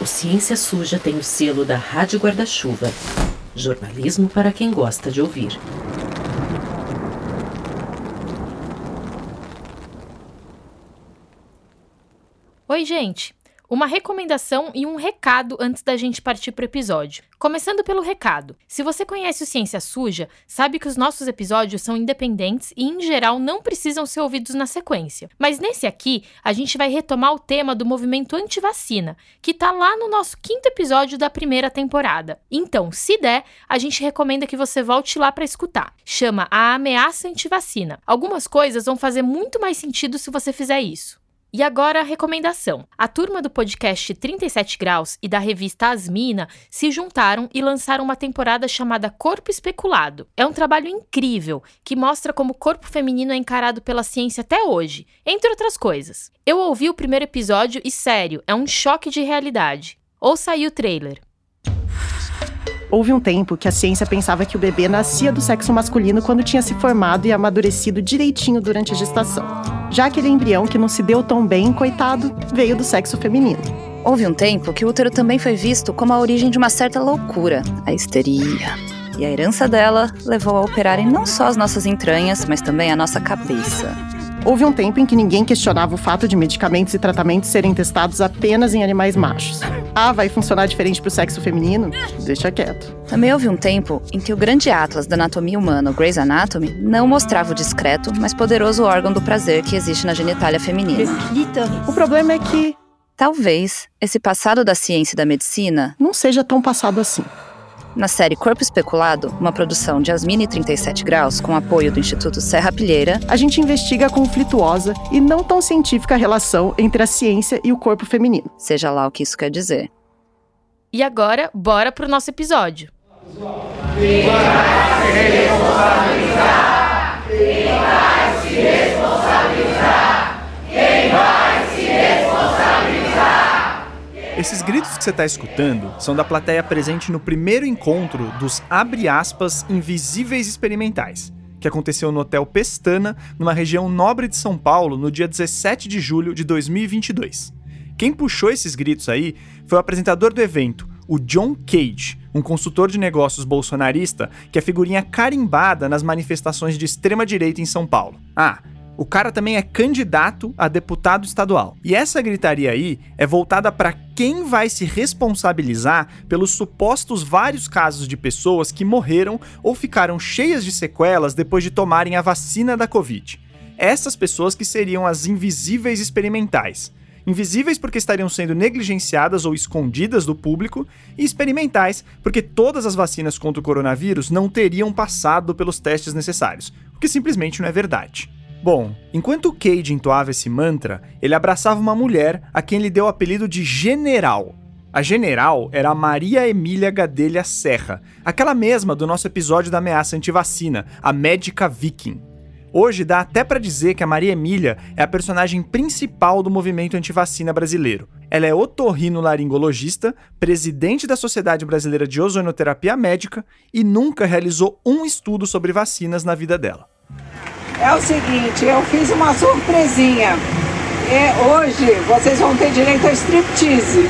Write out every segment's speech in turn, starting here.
O Ciência Suja tem o selo da Rádio Guarda-Chuva. Jornalismo para quem gosta de ouvir. Oi, gente! Uma recomendação e um recado antes da gente partir para o episódio. Começando pelo recado. Se você conhece o Ciência Suja, sabe que os nossos episódios são independentes e, em geral, não precisam ser ouvidos na sequência. Mas nesse aqui, a gente vai retomar o tema do movimento anti-vacina, que tá lá no nosso quinto episódio da primeira temporada. Então, se der, a gente recomenda que você volte lá para escutar. Chama A Ameaça Antivacina. Algumas coisas vão fazer muito mais sentido se você fizer isso. E agora a recomendação. A turma do podcast 37 Graus e da revista Asmina se juntaram e lançaram uma temporada chamada Corpo Especulado. É um trabalho incrível que mostra como o corpo feminino é encarado pela ciência até hoje, entre outras coisas. Eu ouvi o primeiro episódio e, sério, é um choque de realidade. Ouça aí o trailer. Houve um tempo que a ciência pensava que o bebê nascia do sexo masculino quando tinha se formado e amadurecido direitinho durante a gestação. Já aquele embrião que não se deu tão bem, coitado, veio do sexo feminino. Houve um tempo que o útero também foi visto como a origem de uma certa loucura, a histeria. E a herança dela levou a operarem não só as nossas entranhas, mas também a nossa cabeça. Houve um tempo em que ninguém questionava o fato de medicamentos e tratamentos serem testados apenas em animais machos. Ah, vai funcionar diferente para o sexo feminino? Deixa quieto. Também houve um tempo em que o grande atlas da anatomia humana, o Grey's Anatomy, não mostrava o discreto, mas poderoso órgão do prazer que existe na genitália feminina. O problema é que Talvez esse passado da ciência e da medicina não seja tão passado assim. Na série Corpo Especulado, uma produção de Asmini 37 Graus com apoio do Instituto Serra Pilheira, a gente investiga a conflituosa e não tão científica relação entre a ciência e o corpo feminino. seja lá o que isso quer dizer. E agora, bora pro nosso episódio. Esses gritos que você está escutando são da plateia presente no primeiro encontro dos abre aspas invisíveis experimentais, que aconteceu no Hotel Pestana, numa região nobre de São Paulo, no dia 17 de julho de 2022. Quem puxou esses gritos aí foi o apresentador do evento, o John Cage, um consultor de negócios bolsonarista que é figurinha carimbada nas manifestações de extrema-direita em São Paulo. Ah, o cara também é candidato a deputado estadual. E essa gritaria aí é voltada para quem vai se responsabilizar pelos supostos vários casos de pessoas que morreram ou ficaram cheias de sequelas depois de tomarem a vacina da Covid. Essas pessoas que seriam as invisíveis experimentais. Invisíveis porque estariam sendo negligenciadas ou escondidas do público, e experimentais porque todas as vacinas contra o coronavírus não teriam passado pelos testes necessários, o que simplesmente não é verdade. Bom, enquanto o Cage entoava esse mantra, ele abraçava uma mulher a quem ele deu o apelido de General. A General era a Maria Emília Gadelha Serra, aquela mesma do nosso episódio da ameaça antivacina, a médica viking. Hoje dá até pra dizer que a Maria Emília é a personagem principal do movimento antivacina brasileiro. Ela é otorrinolaringologista, presidente da Sociedade Brasileira de Ozonoterapia Médica e nunca realizou um estudo sobre vacinas na vida dela. É o seguinte, eu fiz uma surpresinha. E hoje vocês vão ter direito a striptease.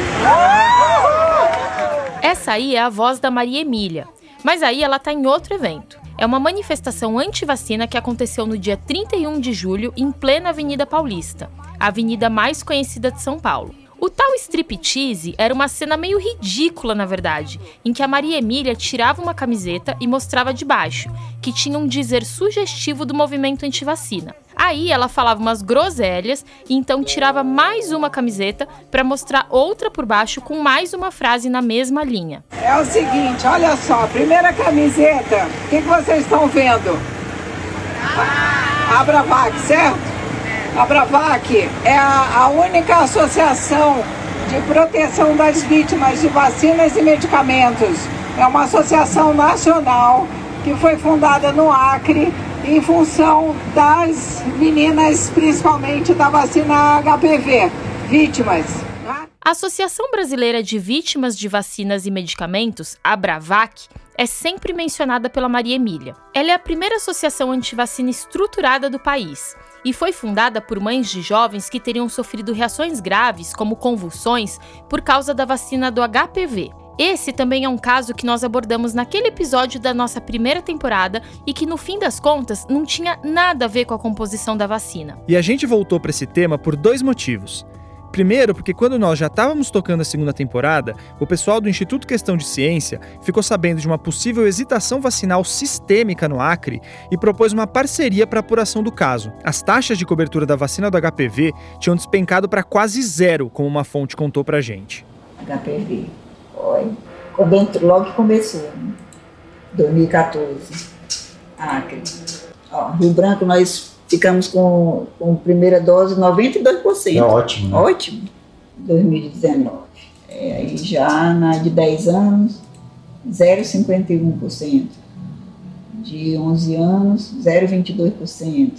Essa aí é a voz da Maria Emília, mas aí ela tá em outro evento. É uma manifestação anti-vacina que aconteceu no dia 31 de julho em plena Avenida Paulista, a avenida mais conhecida de São Paulo. O tal striptease era uma cena meio ridícula, na verdade, em que a Maria Emília tirava uma camiseta e mostrava de baixo, que tinha um dizer sugestivo do movimento antivacina. Aí ela falava umas groselhas e então tirava mais uma camiseta para mostrar outra por baixo com mais uma frase na mesma linha. É o seguinte, olha só, primeira camiseta, o que, que vocês estão vendo? A Bravac, certo? A Bravac é a, a única associação de proteção das vítimas de vacinas e medicamentos. É uma associação nacional que foi fundada no Acre em função das meninas, principalmente da vacina HPV, vítimas. A Associação Brasileira de Vítimas de Vacinas e Medicamentos, a Bravac, é sempre mencionada pela Maria Emília. Ela é a primeira associação antivacina estruturada do país e foi fundada por mães de jovens que teriam sofrido reações graves, como convulsões, por causa da vacina do HPV. Esse também é um caso que nós abordamos naquele episódio da nossa primeira temporada e que no fim das contas não tinha nada a ver com a composição da vacina. E a gente voltou para esse tema por dois motivos. Primeiro, porque quando nós já estávamos tocando a segunda temporada, o pessoal do Instituto Questão de Ciência ficou sabendo de uma possível hesitação vacinal sistêmica no Acre e propôs uma parceria para apuração do caso. As taxas de cobertura da vacina do HPV tinham despencado para quase zero, como uma fonte contou para gente. HPV. Foi. Quando logo que começou, né? 2014. Acre. Ó, Rio Branco, nós ficamos com, com primeira dose 92%. É ótimo. Né? Ótimo. 2019. É, aí já na de 10 anos, 0,51%. De 11 anos, 0,22%.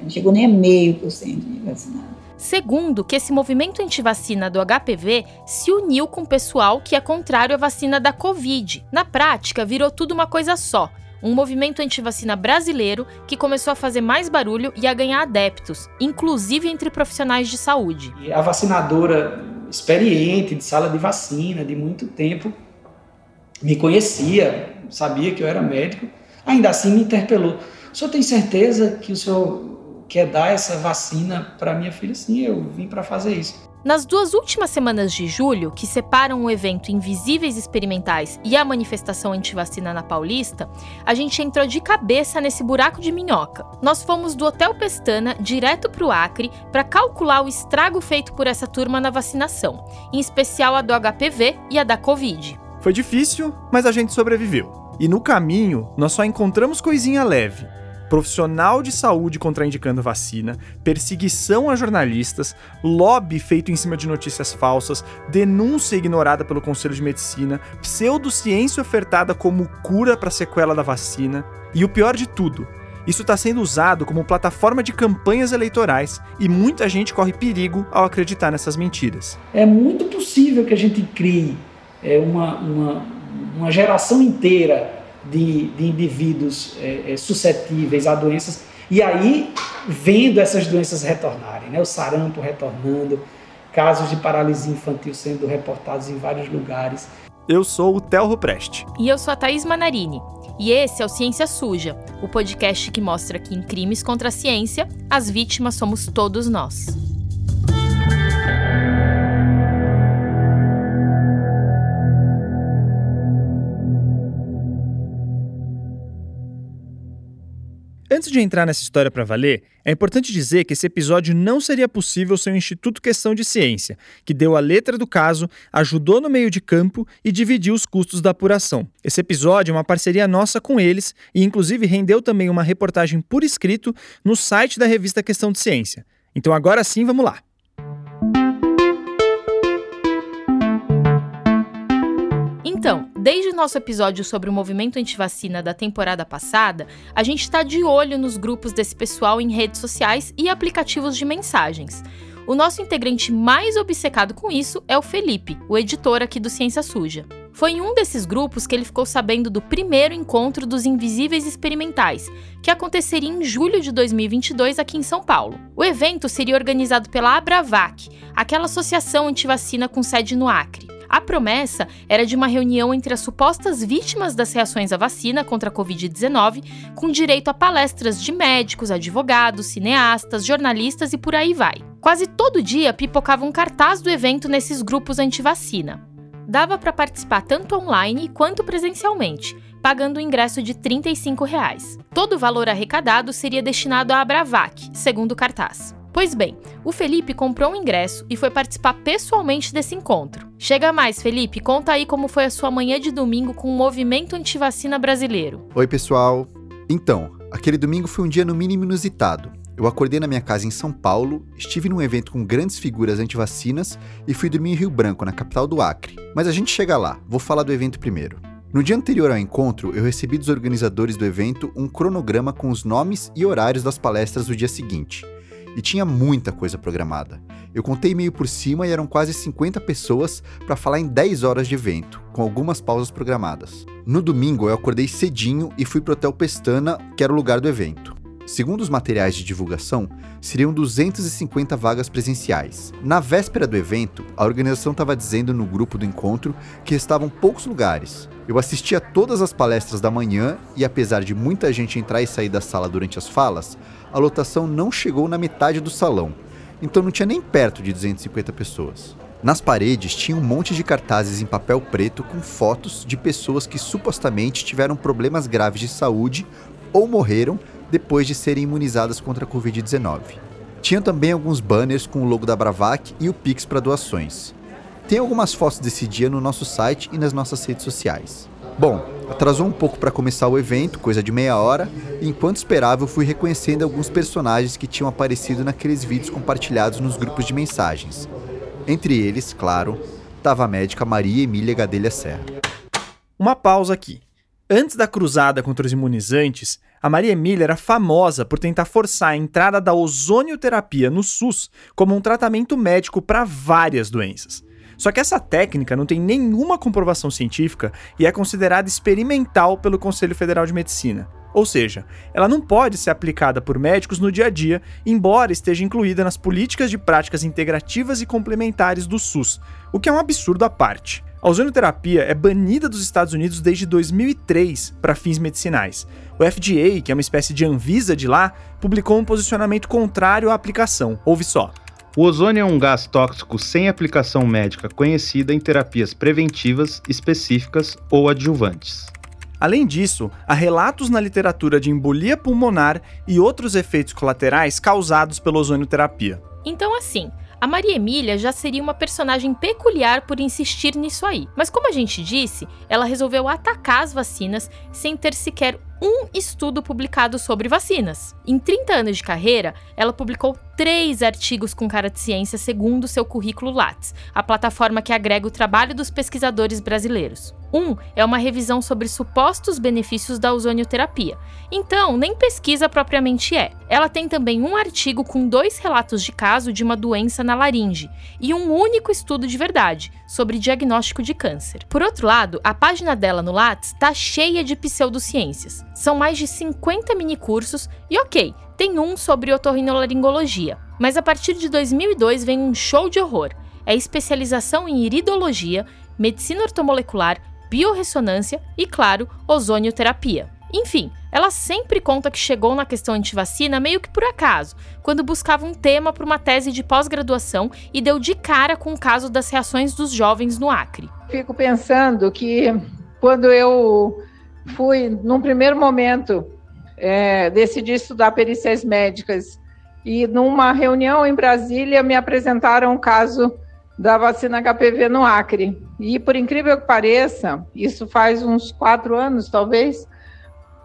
Não chegou nem a meio por cento de vacinado. Segundo, que esse movimento antivacina do HPV se uniu com o pessoal que é contrário à vacina da Covid. Na prática, virou tudo uma coisa só um movimento antivacina brasileiro que começou a fazer mais barulho e a ganhar adeptos, inclusive entre profissionais de saúde. A vacinadora experiente de sala de vacina de muito tempo me conhecia, sabia que eu era médico, ainda assim me interpelou. O senhor tem certeza que o senhor quer dar essa vacina para minha filha? Sim, eu vim para fazer isso. Nas duas últimas semanas de julho, que separam o evento Invisíveis Experimentais e a manifestação antivacina na Paulista, a gente entrou de cabeça nesse buraco de minhoca. Nós fomos do Hotel Pestana direto para o Acre para calcular o estrago feito por essa turma na vacinação, em especial a do HPV e a da Covid. Foi difícil, mas a gente sobreviveu. E no caminho, nós só encontramos coisinha leve profissional de saúde contraindicando vacina, perseguição a jornalistas, lobby feito em cima de notícias falsas, denúncia ignorada pelo Conselho de Medicina, pseudociência ofertada como cura para sequela da vacina. E o pior de tudo, isso está sendo usado como plataforma de campanhas eleitorais e muita gente corre perigo ao acreditar nessas mentiras. É muito possível que a gente crie é, uma, uma, uma geração inteira de, de indivíduos é, é, suscetíveis a doenças, e aí vendo essas doenças retornarem, né? o sarampo retornando, casos de paralisia infantil sendo reportados em vários lugares. Eu sou o Telro Preste. E eu sou a Thaís Manarini. E esse é o Ciência Suja, o podcast que mostra que em crimes contra a ciência, as vítimas somos todos nós. Antes de entrar nessa história para valer, é importante dizer que esse episódio não seria possível sem o Instituto Questão de Ciência, que deu a letra do caso, ajudou no meio de campo e dividiu os custos da apuração. Esse episódio é uma parceria nossa com eles e, inclusive, rendeu também uma reportagem por escrito no site da revista Questão de Ciência. Então, agora sim, vamos lá. Desde o nosso episódio sobre o movimento antivacina da temporada passada, a gente está de olho nos grupos desse pessoal em redes sociais e aplicativos de mensagens. O nosso integrante mais obcecado com isso é o Felipe, o editor aqui do Ciência Suja. Foi em um desses grupos que ele ficou sabendo do primeiro encontro dos Invisíveis Experimentais, que aconteceria em julho de 2022 aqui em São Paulo. O evento seria organizado pela Abravac, aquela associação antivacina com sede no Acre. A promessa era de uma reunião entre as supostas vítimas das reações à vacina contra a Covid-19, com direito a palestras de médicos, advogados, cineastas, jornalistas e por aí vai. Quase todo dia pipocava um cartaz do evento nesses grupos anti-vacina. Dava para participar tanto online quanto presencialmente, pagando o ingresso de 35 reais. Todo o valor arrecadado seria destinado à Abravac, segundo o cartaz. Pois bem, o Felipe comprou um ingresso e foi participar pessoalmente desse encontro. Chega mais, Felipe, conta aí como foi a sua manhã de domingo com o movimento antivacina brasileiro. Oi, pessoal. Então, aquele domingo foi um dia no mínimo inusitado. Eu acordei na minha casa em São Paulo, estive num evento com grandes figuras antivacinas e fui dormir em Rio Branco, na capital do Acre. Mas a gente chega lá, vou falar do evento primeiro. No dia anterior ao encontro, eu recebi dos organizadores do evento um cronograma com os nomes e horários das palestras do dia seguinte e tinha muita coisa programada. Eu contei meio por cima e eram quase 50 pessoas para falar em 10 horas de evento, com algumas pausas programadas. No domingo eu acordei cedinho e fui pro Hotel Pestana, que era o lugar do evento. Segundo os materiais de divulgação, seriam 250 vagas presenciais. Na véspera do evento, a organização estava dizendo no grupo do encontro que estavam poucos lugares. Eu assisti a todas as palestras da manhã e, apesar de muita gente entrar e sair da sala durante as falas, a lotação não chegou na metade do salão, então não tinha nem perto de 250 pessoas. Nas paredes tinha um monte de cartazes em papel preto com fotos de pessoas que supostamente tiveram problemas graves de saúde ou morreram depois de serem imunizadas contra a Covid-19. Tinha também alguns banners com o logo da Bravac e o Pix para doações. Tem algumas fotos desse dia no nosso site e nas nossas redes sociais. Bom, atrasou um pouco para começar o evento, coisa de meia hora, e enquanto esperava eu fui reconhecendo alguns personagens que tinham aparecido naqueles vídeos compartilhados nos grupos de mensagens. Entre eles, claro, estava a médica Maria Emília Gadelha Serra. Uma pausa aqui. Antes da cruzada contra os imunizantes, a Maria Emília era famosa por tentar forçar a entrada da ozonioterapia no SUS como um tratamento médico para várias doenças. Só que essa técnica não tem nenhuma comprovação científica e é considerada experimental pelo Conselho Federal de Medicina. Ou seja, ela não pode ser aplicada por médicos no dia a dia, embora esteja incluída nas políticas de práticas integrativas e complementares do SUS, o que é um absurdo à parte. A ozonioterapia é banida dos Estados Unidos desde 2003 para fins medicinais. O FDA, que é uma espécie de Anvisa de lá, publicou um posicionamento contrário à aplicação. Ouve só. O ozônio é um gás tóxico sem aplicação médica conhecida em terapias preventivas, específicas ou adjuvantes. Além disso, há relatos na literatura de embolia pulmonar e outros efeitos colaterais causados pela ozonioterapia. Então, assim, a Maria Emília já seria uma personagem peculiar por insistir nisso aí. Mas como a gente disse, ela resolveu atacar as vacinas sem ter sequer um estudo publicado sobre vacinas. Em 30 anos de carreira, ela publicou três artigos com cara de ciência segundo seu currículo Lattes, a plataforma que agrega o trabalho dos pesquisadores brasileiros. Um é uma revisão sobre supostos benefícios da ozonioterapia. Então, nem pesquisa propriamente é. Ela tem também um artigo com dois relatos de caso de uma doença na laringe e um único estudo de verdade sobre diagnóstico de câncer. Por outro lado, a página dela no Lattes está cheia de pseudociências. São mais de 50 minicursos e ok, tem um sobre otorrinolaringologia. Mas a partir de 2002 vem um show de horror. É especialização em iridologia, medicina ortomolecular, biorressonância e, claro, ozonioterapia. Enfim, ela sempre conta que chegou na questão antivacina meio que por acaso, quando buscava um tema para uma tese de pós-graduação e deu de cara com o caso das reações dos jovens no Acre. Fico pensando que quando eu fui, num primeiro momento, é, decidi estudar perícias médicas e numa reunião em Brasília me apresentaram o caso da vacina HPV no Acre. E por incrível que pareça, isso faz uns quatro anos, talvez,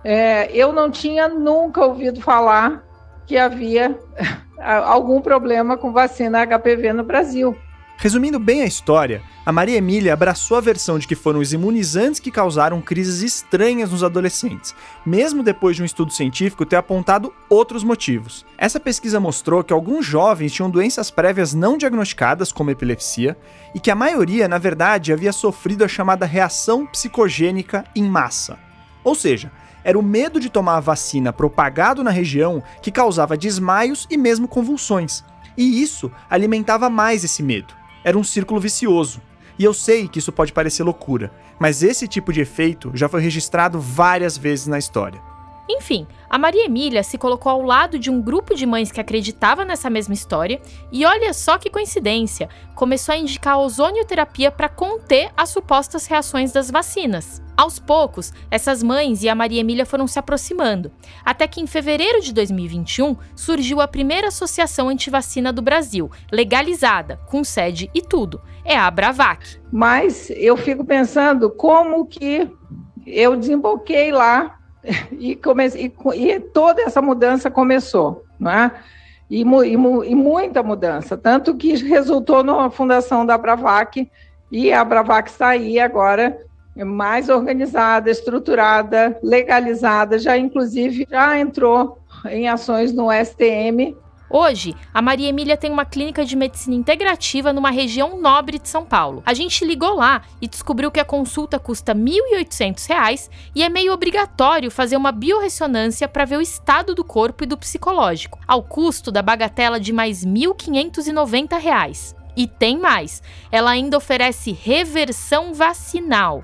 é, eu não tinha nunca ouvido falar que havia algum problema com vacina HPV no Brasil. Resumindo bem a história, a Maria Emília abraçou a versão de que foram os imunizantes que causaram crises estranhas nos adolescentes, mesmo depois de um estudo científico ter apontado outros motivos. Essa pesquisa mostrou que alguns jovens tinham doenças prévias não diagnosticadas, como epilepsia, e que a maioria, na verdade, havia sofrido a chamada reação psicogênica em massa. Ou seja, era o medo de tomar a vacina propagado na região que causava desmaios e mesmo convulsões. E isso alimentava mais esse medo. Era um círculo vicioso. E eu sei que isso pode parecer loucura, mas esse tipo de efeito já foi registrado várias vezes na história. Enfim, a Maria Emília se colocou ao lado de um grupo de mães que acreditava nessa mesma história e olha só que coincidência, começou a indicar a ozonioterapia para conter as supostas reações das vacinas. Aos poucos, essas mães e a Maria Emília foram se aproximando, até que em fevereiro de 2021 surgiu a primeira associação antivacina do Brasil, legalizada, com sede e tudo. É a Bravac. Mas eu fico pensando como que eu desemboquei lá e, comece, e, e, toda essa mudança começou, não é? E, e, e, muita mudança, tanto que resultou na fundação da Bravac, e a Bravac está aí agora mais organizada, estruturada, legalizada, já inclusive já entrou em ações no STM Hoje, a Maria Emília tem uma clínica de medicina integrativa numa região nobre de São Paulo. A gente ligou lá e descobriu que a consulta custa R$ 1.800 e é meio obrigatório fazer uma biorressonância para ver o estado do corpo e do psicológico, ao custo da bagatela de mais R$ 1.590. E tem mais: ela ainda oferece reversão vacinal.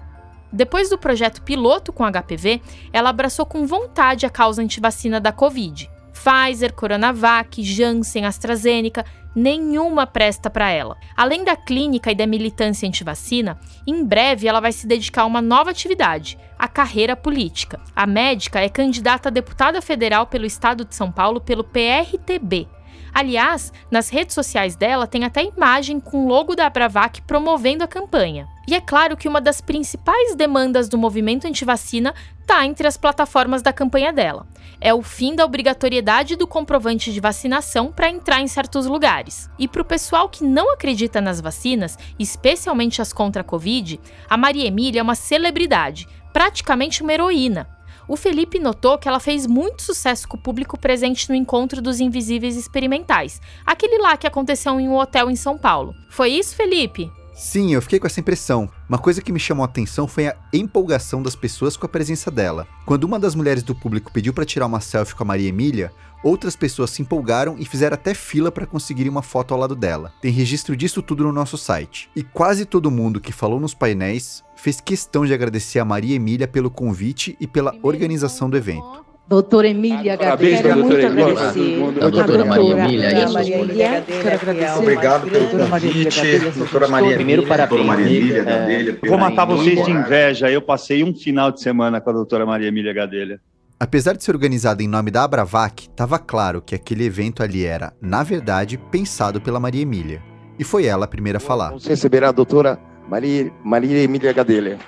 Depois do projeto piloto com HPV, ela abraçou com vontade a causa antivacina da Covid. Pfizer, Coronavac, Janssen, AstraZeneca, nenhuma presta para ela. Além da clínica e da militância antivacina, em breve ela vai se dedicar a uma nova atividade, a carreira política. A médica é candidata a deputada federal pelo estado de São Paulo pelo PRTB. Aliás, nas redes sociais dela tem até imagem com o logo da Bravac promovendo a campanha. E é claro que uma das principais demandas do movimento antivacina está entre as plataformas da campanha dela. É o fim da obrigatoriedade do comprovante de vacinação para entrar em certos lugares. E para o pessoal que não acredita nas vacinas, especialmente as contra a Covid, a Maria Emília é uma celebridade, praticamente uma heroína o Felipe notou que ela fez muito sucesso com o público presente no encontro dos invisíveis experimentais, aquele lá que aconteceu em um hotel em São Paulo. Foi isso, Felipe? Sim, eu fiquei com essa impressão. Uma coisa que me chamou a atenção foi a empolgação das pessoas com a presença dela. Quando uma das mulheres do público pediu para tirar uma selfie com a Maria Emília, outras pessoas se empolgaram e fizeram até fila para conseguir uma foto ao lado dela. Tem registro disso tudo no nosso site. E quase todo mundo que falou nos painéis fez questão de agradecer a Maria Emília pelo convite e pela organização do evento. Doutora Emília Parabéns, Gadelha, muito agradecer. A doutora Maria Emília. Maria Emília, quero agradecer. Obrigado pelo Doutora Maria Emília convite, doutora Maria Primeiro, parabéns. doutora Maria Emília É, Gadelha. Vou matar vocês de inveja. Eu passei um final de semana com a doutora Maria Emília Gadelha. Apesar de ser organizado em nome da Abravac, estava claro que aquele evento ali era, na verdade, pensado pela Maria Emília. E foi ela a primeira a falar. Vamos receber a doutora Maria, Maria Emília Gadelha.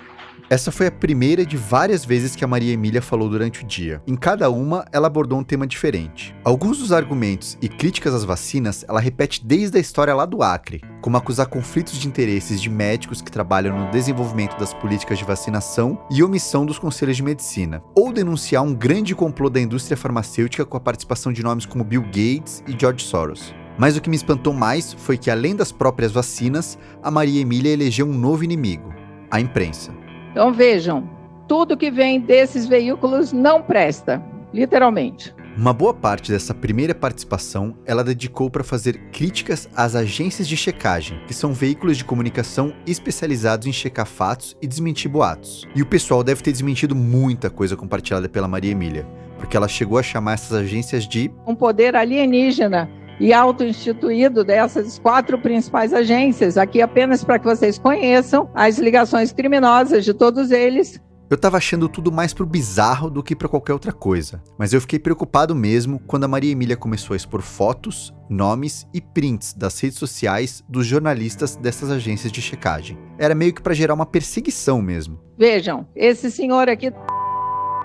Essa foi a primeira de várias vezes que a Maria Emília falou durante o dia. Em cada uma, ela abordou um tema diferente. Alguns dos argumentos e críticas às vacinas ela repete desde a história lá do Acre, como acusar conflitos de interesses de médicos que trabalham no desenvolvimento das políticas de vacinação e omissão dos conselhos de medicina, ou denunciar um grande complô da indústria farmacêutica com a participação de nomes como Bill Gates e George Soros. Mas o que me espantou mais foi que, além das próprias vacinas, a Maria Emília elegeu um novo inimigo: a imprensa. Então vejam, tudo que vem desses veículos não presta, literalmente. Uma boa parte dessa primeira participação ela dedicou para fazer críticas às agências de checagem, que são veículos de comunicação especializados em checar fatos e desmentir boatos. E o pessoal deve ter desmentido muita coisa compartilhada pela Maria Emília, porque ela chegou a chamar essas agências de Um poder alienígena e auto-instituído dessas quatro principais agências, aqui apenas para que vocês conheçam as ligações criminosas de todos eles. Eu tava achando tudo mais pro bizarro do que pra qualquer outra coisa, mas eu fiquei preocupado mesmo quando a Maria Emília começou a expor fotos, nomes e prints das redes sociais dos jornalistas dessas agências de checagem. Era meio que pra gerar uma perseguição mesmo. Vejam, esse senhor aqui,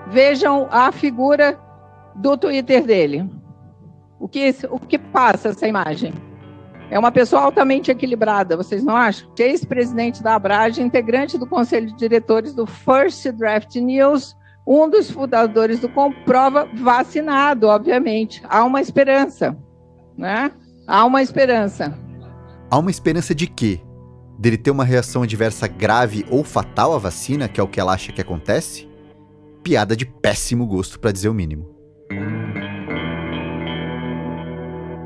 vejam a figura do Twitter dele. O que, o que passa essa imagem? É uma pessoa altamente equilibrada, vocês não acham? Ex-presidente da Abrage, integrante do conselho de diretores do First Draft News, um dos fundadores do Comprova, vacinado, obviamente. Há uma esperança, né? Há uma esperança. Há uma esperança de quê? Dele ter uma reação adversa grave ou fatal à vacina, que é o que ela acha que acontece? Piada de péssimo gosto, pra dizer o mínimo.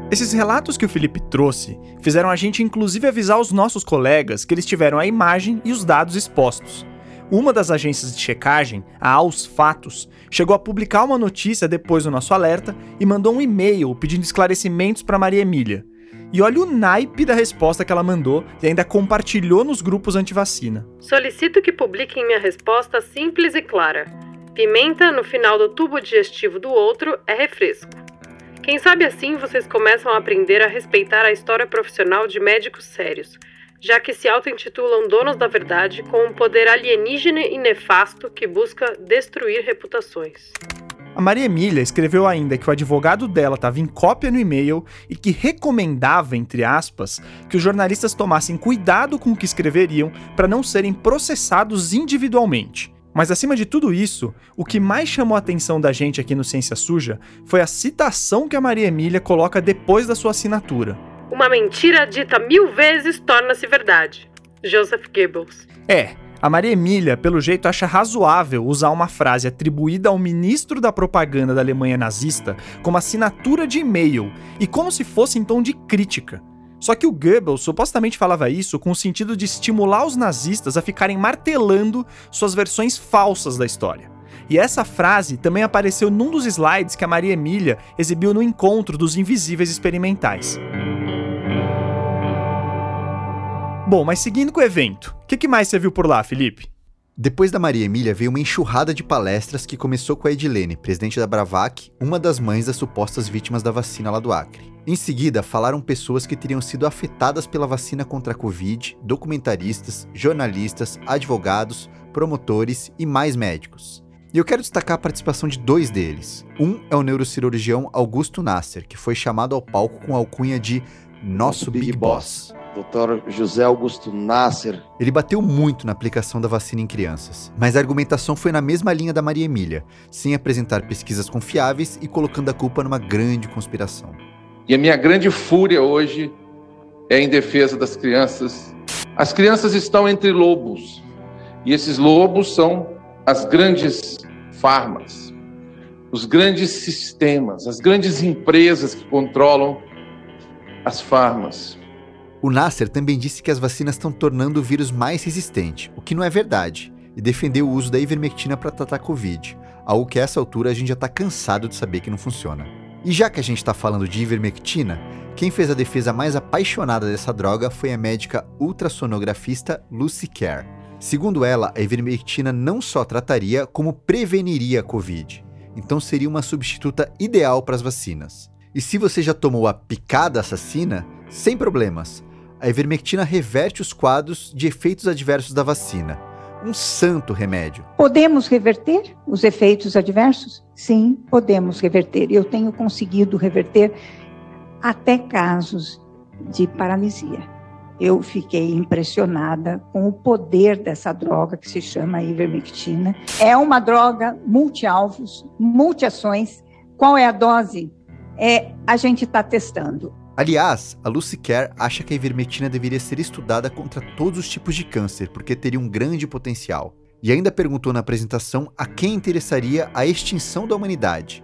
Esses relatos que o Felipe trouxe fizeram a gente inclusive avisar os nossos colegas que eles tiveram a imagem e os dados expostos. Uma das agências de checagem, a Aos Fatos, chegou a publicar uma notícia depois do nosso alerta e mandou um e-mail pedindo esclarecimentos para Maria Emília. E olha o naipe da resposta que ela mandou e ainda compartilhou nos grupos antivacina. Solicito que publiquem minha resposta simples e clara. Pimenta no final do tubo digestivo do outro é refresco. Quem sabe assim vocês começam a aprender a respeitar a história profissional de médicos sérios, já que se auto-intitulam donos da verdade com um poder alienígena e nefasto que busca destruir reputações. A Maria Emília escreveu ainda que o advogado dela estava em cópia no e-mail e que recomendava, entre aspas, que os jornalistas tomassem cuidado com o que escreveriam para não serem processados individualmente. Mas acima de tudo isso, o que mais chamou a atenção da gente aqui no Ciência Suja foi a citação que a Maria Emília coloca depois da sua assinatura. Uma mentira dita mil vezes torna-se verdade. Joseph Goebbels. É, a Maria Emília, pelo jeito, acha razoável usar uma frase atribuída ao ministro da propaganda da Alemanha nazista como assinatura de e-mail e como se fosse em tom de crítica. Só que o Goebbels supostamente falava isso com o sentido de estimular os nazistas a ficarem martelando suas versões falsas da história. E essa frase também apareceu num dos slides que a Maria Emília exibiu no encontro dos invisíveis experimentais. Bom, mas seguindo com o evento, o que, que mais você viu por lá, Felipe? Depois da Maria Emília veio uma enxurrada de palestras que começou com a Edilene, presidente da Bravac, uma das mães das supostas vítimas da vacina lá do Acre. Em seguida, falaram pessoas que teriam sido afetadas pela vacina contra a Covid, documentaristas, jornalistas, advogados, promotores e mais médicos. E eu quero destacar a participação de dois deles. Um é o neurocirurgião Augusto Nasser, que foi chamado ao palco com a alcunha de Nosso Big, Boss. Dr. José Augusto Nasser. Ele bateu muito na aplicação da vacina em crianças, mas a argumentação foi na mesma linha da Maria Emília, sem apresentar pesquisas confiáveis e colocando a culpa numa grande conspiração. E a minha grande fúria hoje é em defesa das crianças. As crianças estão entre lobos, e esses lobos são as grandes farmas, os grandes sistemas, as grandes empresas que controlam as farmas. O Nasser também disse que as vacinas estão tornando o vírus mais resistente, o que não é verdade, e defendeu o uso da ivermectina para tratar Covid, algo que a essa altura a gente já está cansado de saber que não funciona. E já que a gente está falando de ivermectina, quem fez a defesa mais apaixonada dessa droga foi a médica ultrassonografista Lucy Kerr. Segundo ela, a ivermectina não só trataria, como preveniria a Covid. Então seria uma substituta ideal para as vacinas. E se você já tomou a picada assassina, sem problemas a ivermectina reverte os quadros de efeitos adversos da vacina. Um santo remédio. Podemos reverter os efeitos adversos? Sim, podemos reverter. Eu tenho conseguido reverter até casos de paralisia. Eu fiquei impressionada com o poder dessa droga que se chama ivermectina. É uma droga multi-alvos, multi-ações. Qual é a dose? É, a gente está testando. Aliás, a Lucy Kerr acha que a ivermectina deveria ser estudada contra todos os tipos de câncer, porque teria um grande potencial. E ainda perguntou na apresentação a quem interessaria a extinção da humanidade.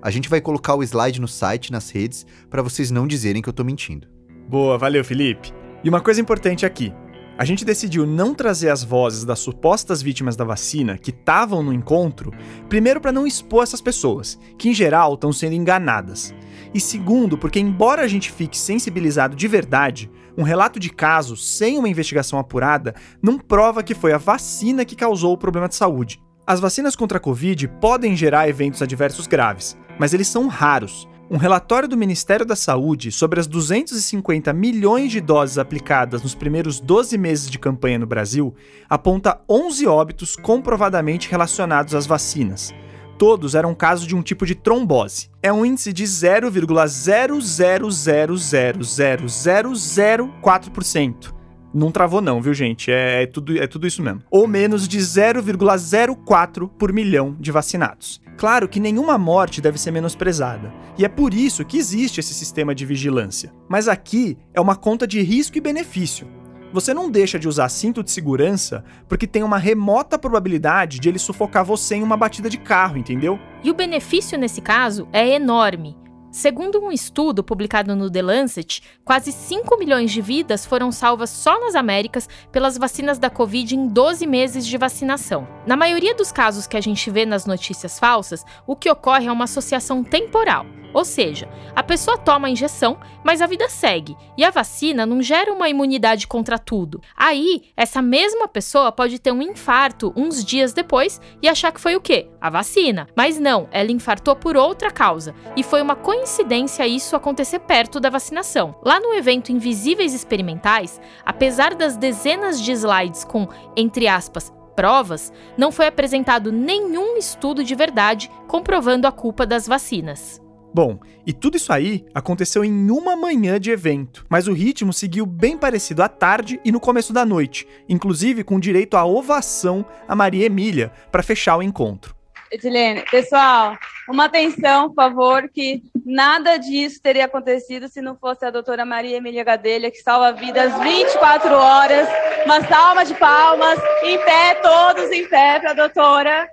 A gente vai colocar o slide no site, nas redes, para vocês não dizerem que eu tô mentindo. Boa, valeu, Felipe. E uma coisa importante aqui: a gente decidiu não trazer as vozes das supostas vítimas da vacina que estavam no encontro, primeiro para não expor essas pessoas, que em geral estão sendo enganadas. E segundo, porque embora a gente fique sensibilizado de verdade, um relato de caso sem uma investigação apurada não prova que foi a vacina que causou o problema de saúde. As vacinas contra a Covid podem gerar eventos adversos graves, mas eles são raros. Um relatório do Ministério da Saúde sobre as 250 milhões de doses aplicadas nos primeiros 12 meses de campanha no Brasil aponta 11 óbitos comprovadamente relacionados às vacinas todos eram casos de um tipo de trombose. É um índice de 0,0000004%. Não travou não, viu gente? É, é, tudo, é tudo isso mesmo. Ou menos de 0,04 por milhão de vacinados. Claro que nenhuma morte deve ser menosprezada, e é por isso que existe esse sistema de vigilância. Mas aqui é uma conta de risco e benefício. Você não deixa de usar cinto de segurança porque tem uma remota probabilidade de ele sufocar você em uma batida de carro, entendeu? E o benefício nesse caso é enorme. Segundo um estudo publicado no The Lancet, quase 5 milhões de vidas foram salvas só nas Américas pelas vacinas da Covid em 12 meses de vacinação. Na maioria dos casos que a gente vê nas notícias falsas, o que ocorre é uma associação temporal. Ou seja, a pessoa toma a injeção, mas a vida segue, e a vacina não gera uma imunidade contra tudo. Aí, essa mesma pessoa pode ter um infarto uns dias depois e achar que foi o quê? A vacina. Mas não, ela infartou por outra causa, e foi uma coincidência isso acontecer perto da vacinação. Lá no evento Invisíveis Experimentais, apesar das dezenas de slides com, entre aspas, provas, não foi apresentado nenhum estudo de verdade comprovando a culpa das vacinas. Bom, e tudo isso aí aconteceu em uma manhã de evento, mas o ritmo seguiu bem parecido à tarde e no começo da noite, inclusive com direito à ovação a Maria Emília para fechar o encontro. Edilene, pessoal, uma atenção, por favor, que nada disso teria acontecido se não fosse a doutora Maria Emília Gadelha, que salva vidas 24 horas. Uma salva de palmas, em pé, todos em pé para a doutora.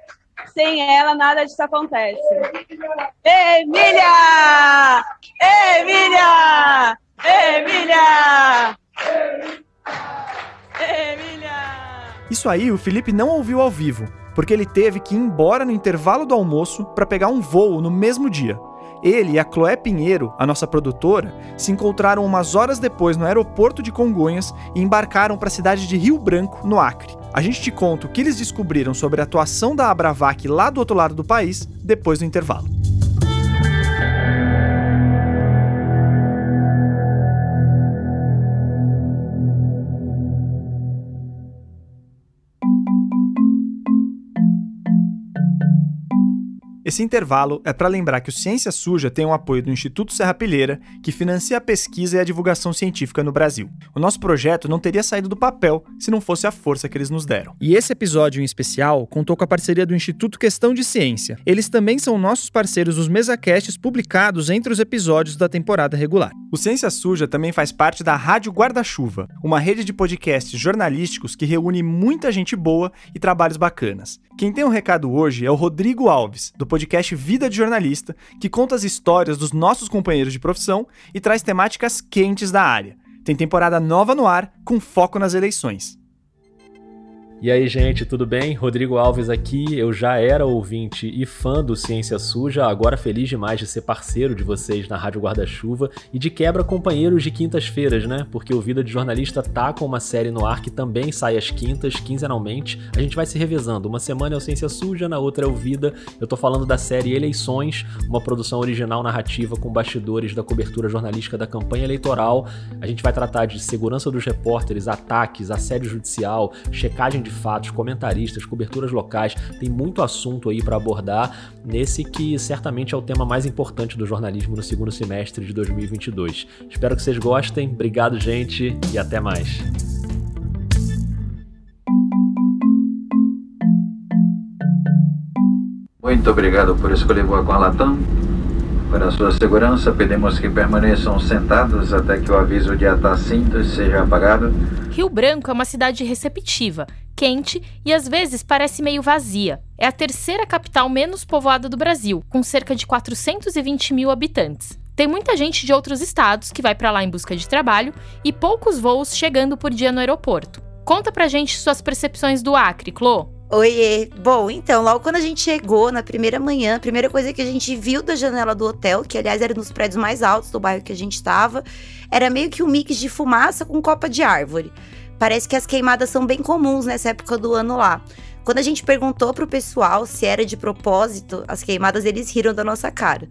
Sem ela, nada disso acontece. Emília! Emília! Emília! Emília! Isso aí o Felipe não ouviu ao vivo, porque ele teve que ir embora no intervalo do almoço para pegar um voo no mesmo dia. Ele e a Chloé Pinheiro, a nossa produtora, se encontraram umas horas depois no aeroporto de Congonhas e embarcaram para a cidade de Rio Branco, no Acre. A gente te conta o que eles descobriram sobre a atuação da Abravac lá do outro lado do país depois do intervalo. Esse intervalo é para lembrar que o Ciência Suja tem o apoio do Instituto Serra Pilheira, que financia a pesquisa e a divulgação científica no Brasil. O nosso projeto não teria saído do papel se não fosse a força que eles nos deram. E esse episódio em especial contou com a parceria do Instituto Questão de Ciência. Eles também são nossos parceiros nos mesacasts publicados entre os episódios da temporada regular. O Ciência Suja também faz parte da Rádio Guarda-Chuva, uma rede de podcasts jornalísticos que reúne muita gente boa e trabalhos bacanas. Quem tem um recado hoje é o Rodrigo Alves, do podcast Vida de Jornalista, que conta as histórias dos nossos companheiros de profissão e traz temáticas quentes da área. Tem temporada nova no ar, com foco nas eleições. E aí, gente, tudo bem? Rodrigo Alves aqui. Eu já era ouvinte e fã do Ciência Suja, agora feliz demais de ser parceiro de vocês na Rádio Guarda-Chuva e de quebra companheiros de quintas-feiras, né? Porque o Vida de Jornalista tá com uma série no ar que também sai às quintas, quinzenalmente. A gente vai se revezando. Uma semana é o Ciência Suja, na outra é o Vida. Eu tô falando da série Eleições, uma produção original narrativa com bastidores da cobertura jornalística da campanha eleitoral. A gente vai tratar de segurança dos repórteres, ataques, assédio judicial, checagem de fatos, comentaristas, coberturas locais, tem muito assunto aí para abordar nesse que certamente é o tema mais importante do jornalismo no segundo semestre de 2022. Espero que vocês gostem. Obrigado, gente, e até mais. Muito obrigado por escolher Voar com a Latam. Para sua segurança, pedimos que permaneçam sentados até que o aviso de atar cintos seja apagado. Rio Branco é uma cidade receptiva, quente e às vezes parece meio vazia. É a terceira capital menos povoada do Brasil, com cerca de 420 mil habitantes. Tem muita gente de outros estados que vai para lá em busca de trabalho e poucos voos chegando por dia no aeroporto. Conta pra gente suas percepções do Acre, Clô. Oiê. Bom, então, logo quando a gente chegou, na primeira manhã, a primeira coisa que a gente viu da janela do hotel, que aliás era nos prédios mais altos do bairro que a gente estava, era meio que um mix de fumaça com copa de árvore. Parece que as queimadas são bem comuns nessa época do ano lá. Quando a gente perguntou pro pessoal se era de propósito, as queimadas eles riram da nossa cara.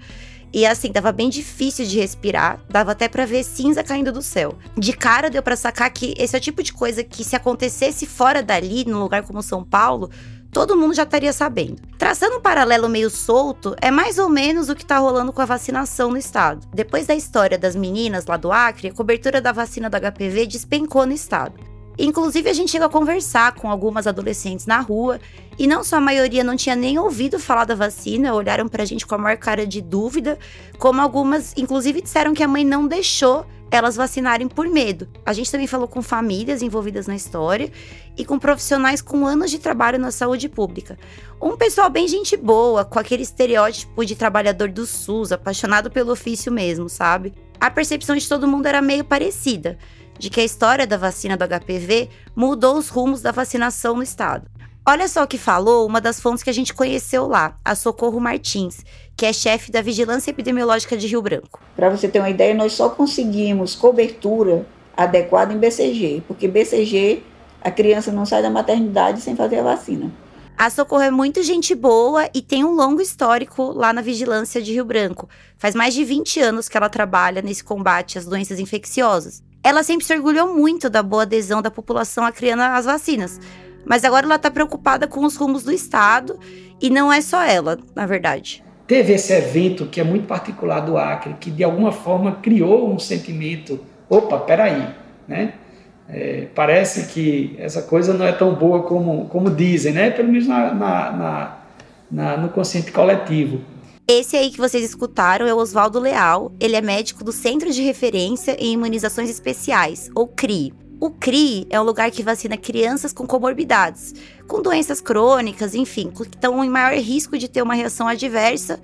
E assim, tava bem difícil de respirar, dava até para ver cinza caindo do céu. De cara deu para sacar que esse é o tipo de coisa que se acontecesse fora dali, num lugar como São Paulo, todo mundo já estaria sabendo. Traçando um paralelo meio solto, é mais ou menos o que tá rolando com a vacinação no estado. Depois da história das meninas lá do Acre, a cobertura da vacina do HPV despencou no estado. Inclusive, a gente chegou a conversar com algumas adolescentes na rua e não só a maioria não tinha nem ouvido falar da vacina, olharam pra gente com a maior cara de dúvida, como algumas, inclusive, disseram que a mãe não deixou elas vacinarem por medo. A gente também falou com famílias envolvidas na história e com profissionais com anos de trabalho na saúde pública. Um pessoal bem gente boa, com aquele estereótipo de trabalhador do SUS, apaixonado pelo ofício mesmo, sabe? A percepção de todo mundo era meio parecida de que a história da vacina do HPV mudou os rumos da vacinação no estado. Olha só o que falou uma das fontes que a gente conheceu lá, a Socorro Martins, que é chefe da Vigilância Epidemiológica de Rio Branco. Para você ter uma ideia, nós só conseguimos cobertura adequada em BCG, porque BCG a criança não sai da maternidade sem fazer a vacina. A Socorro é muito gente boa e tem um longo histórico lá na vigilância de Rio Branco. Faz mais de 20 anos que ela trabalha nesse combate às doenças infecciosas ela sempre se orgulhou muito da boa adesão da população acriana às vacinas. Mas agora ela está preocupada com os rumos do Estado e não é só ela, na verdade. teve esse evento que é muito particular do Acre, que de alguma forma criou um sentimento, opa, peraí, né? É, parece que essa coisa não é tão boa como, como dizem, né? Pelo menos na, na, na, na no consciente coletivo. Esse aí que vocês escutaram é o Oswaldo Leal. Ele é médico do Centro de Referência em Imunizações Especiais, ou CRI. O CRI é um lugar que vacina crianças com comorbidades, com doenças crônicas, enfim, que estão em maior risco de ter uma reação adversa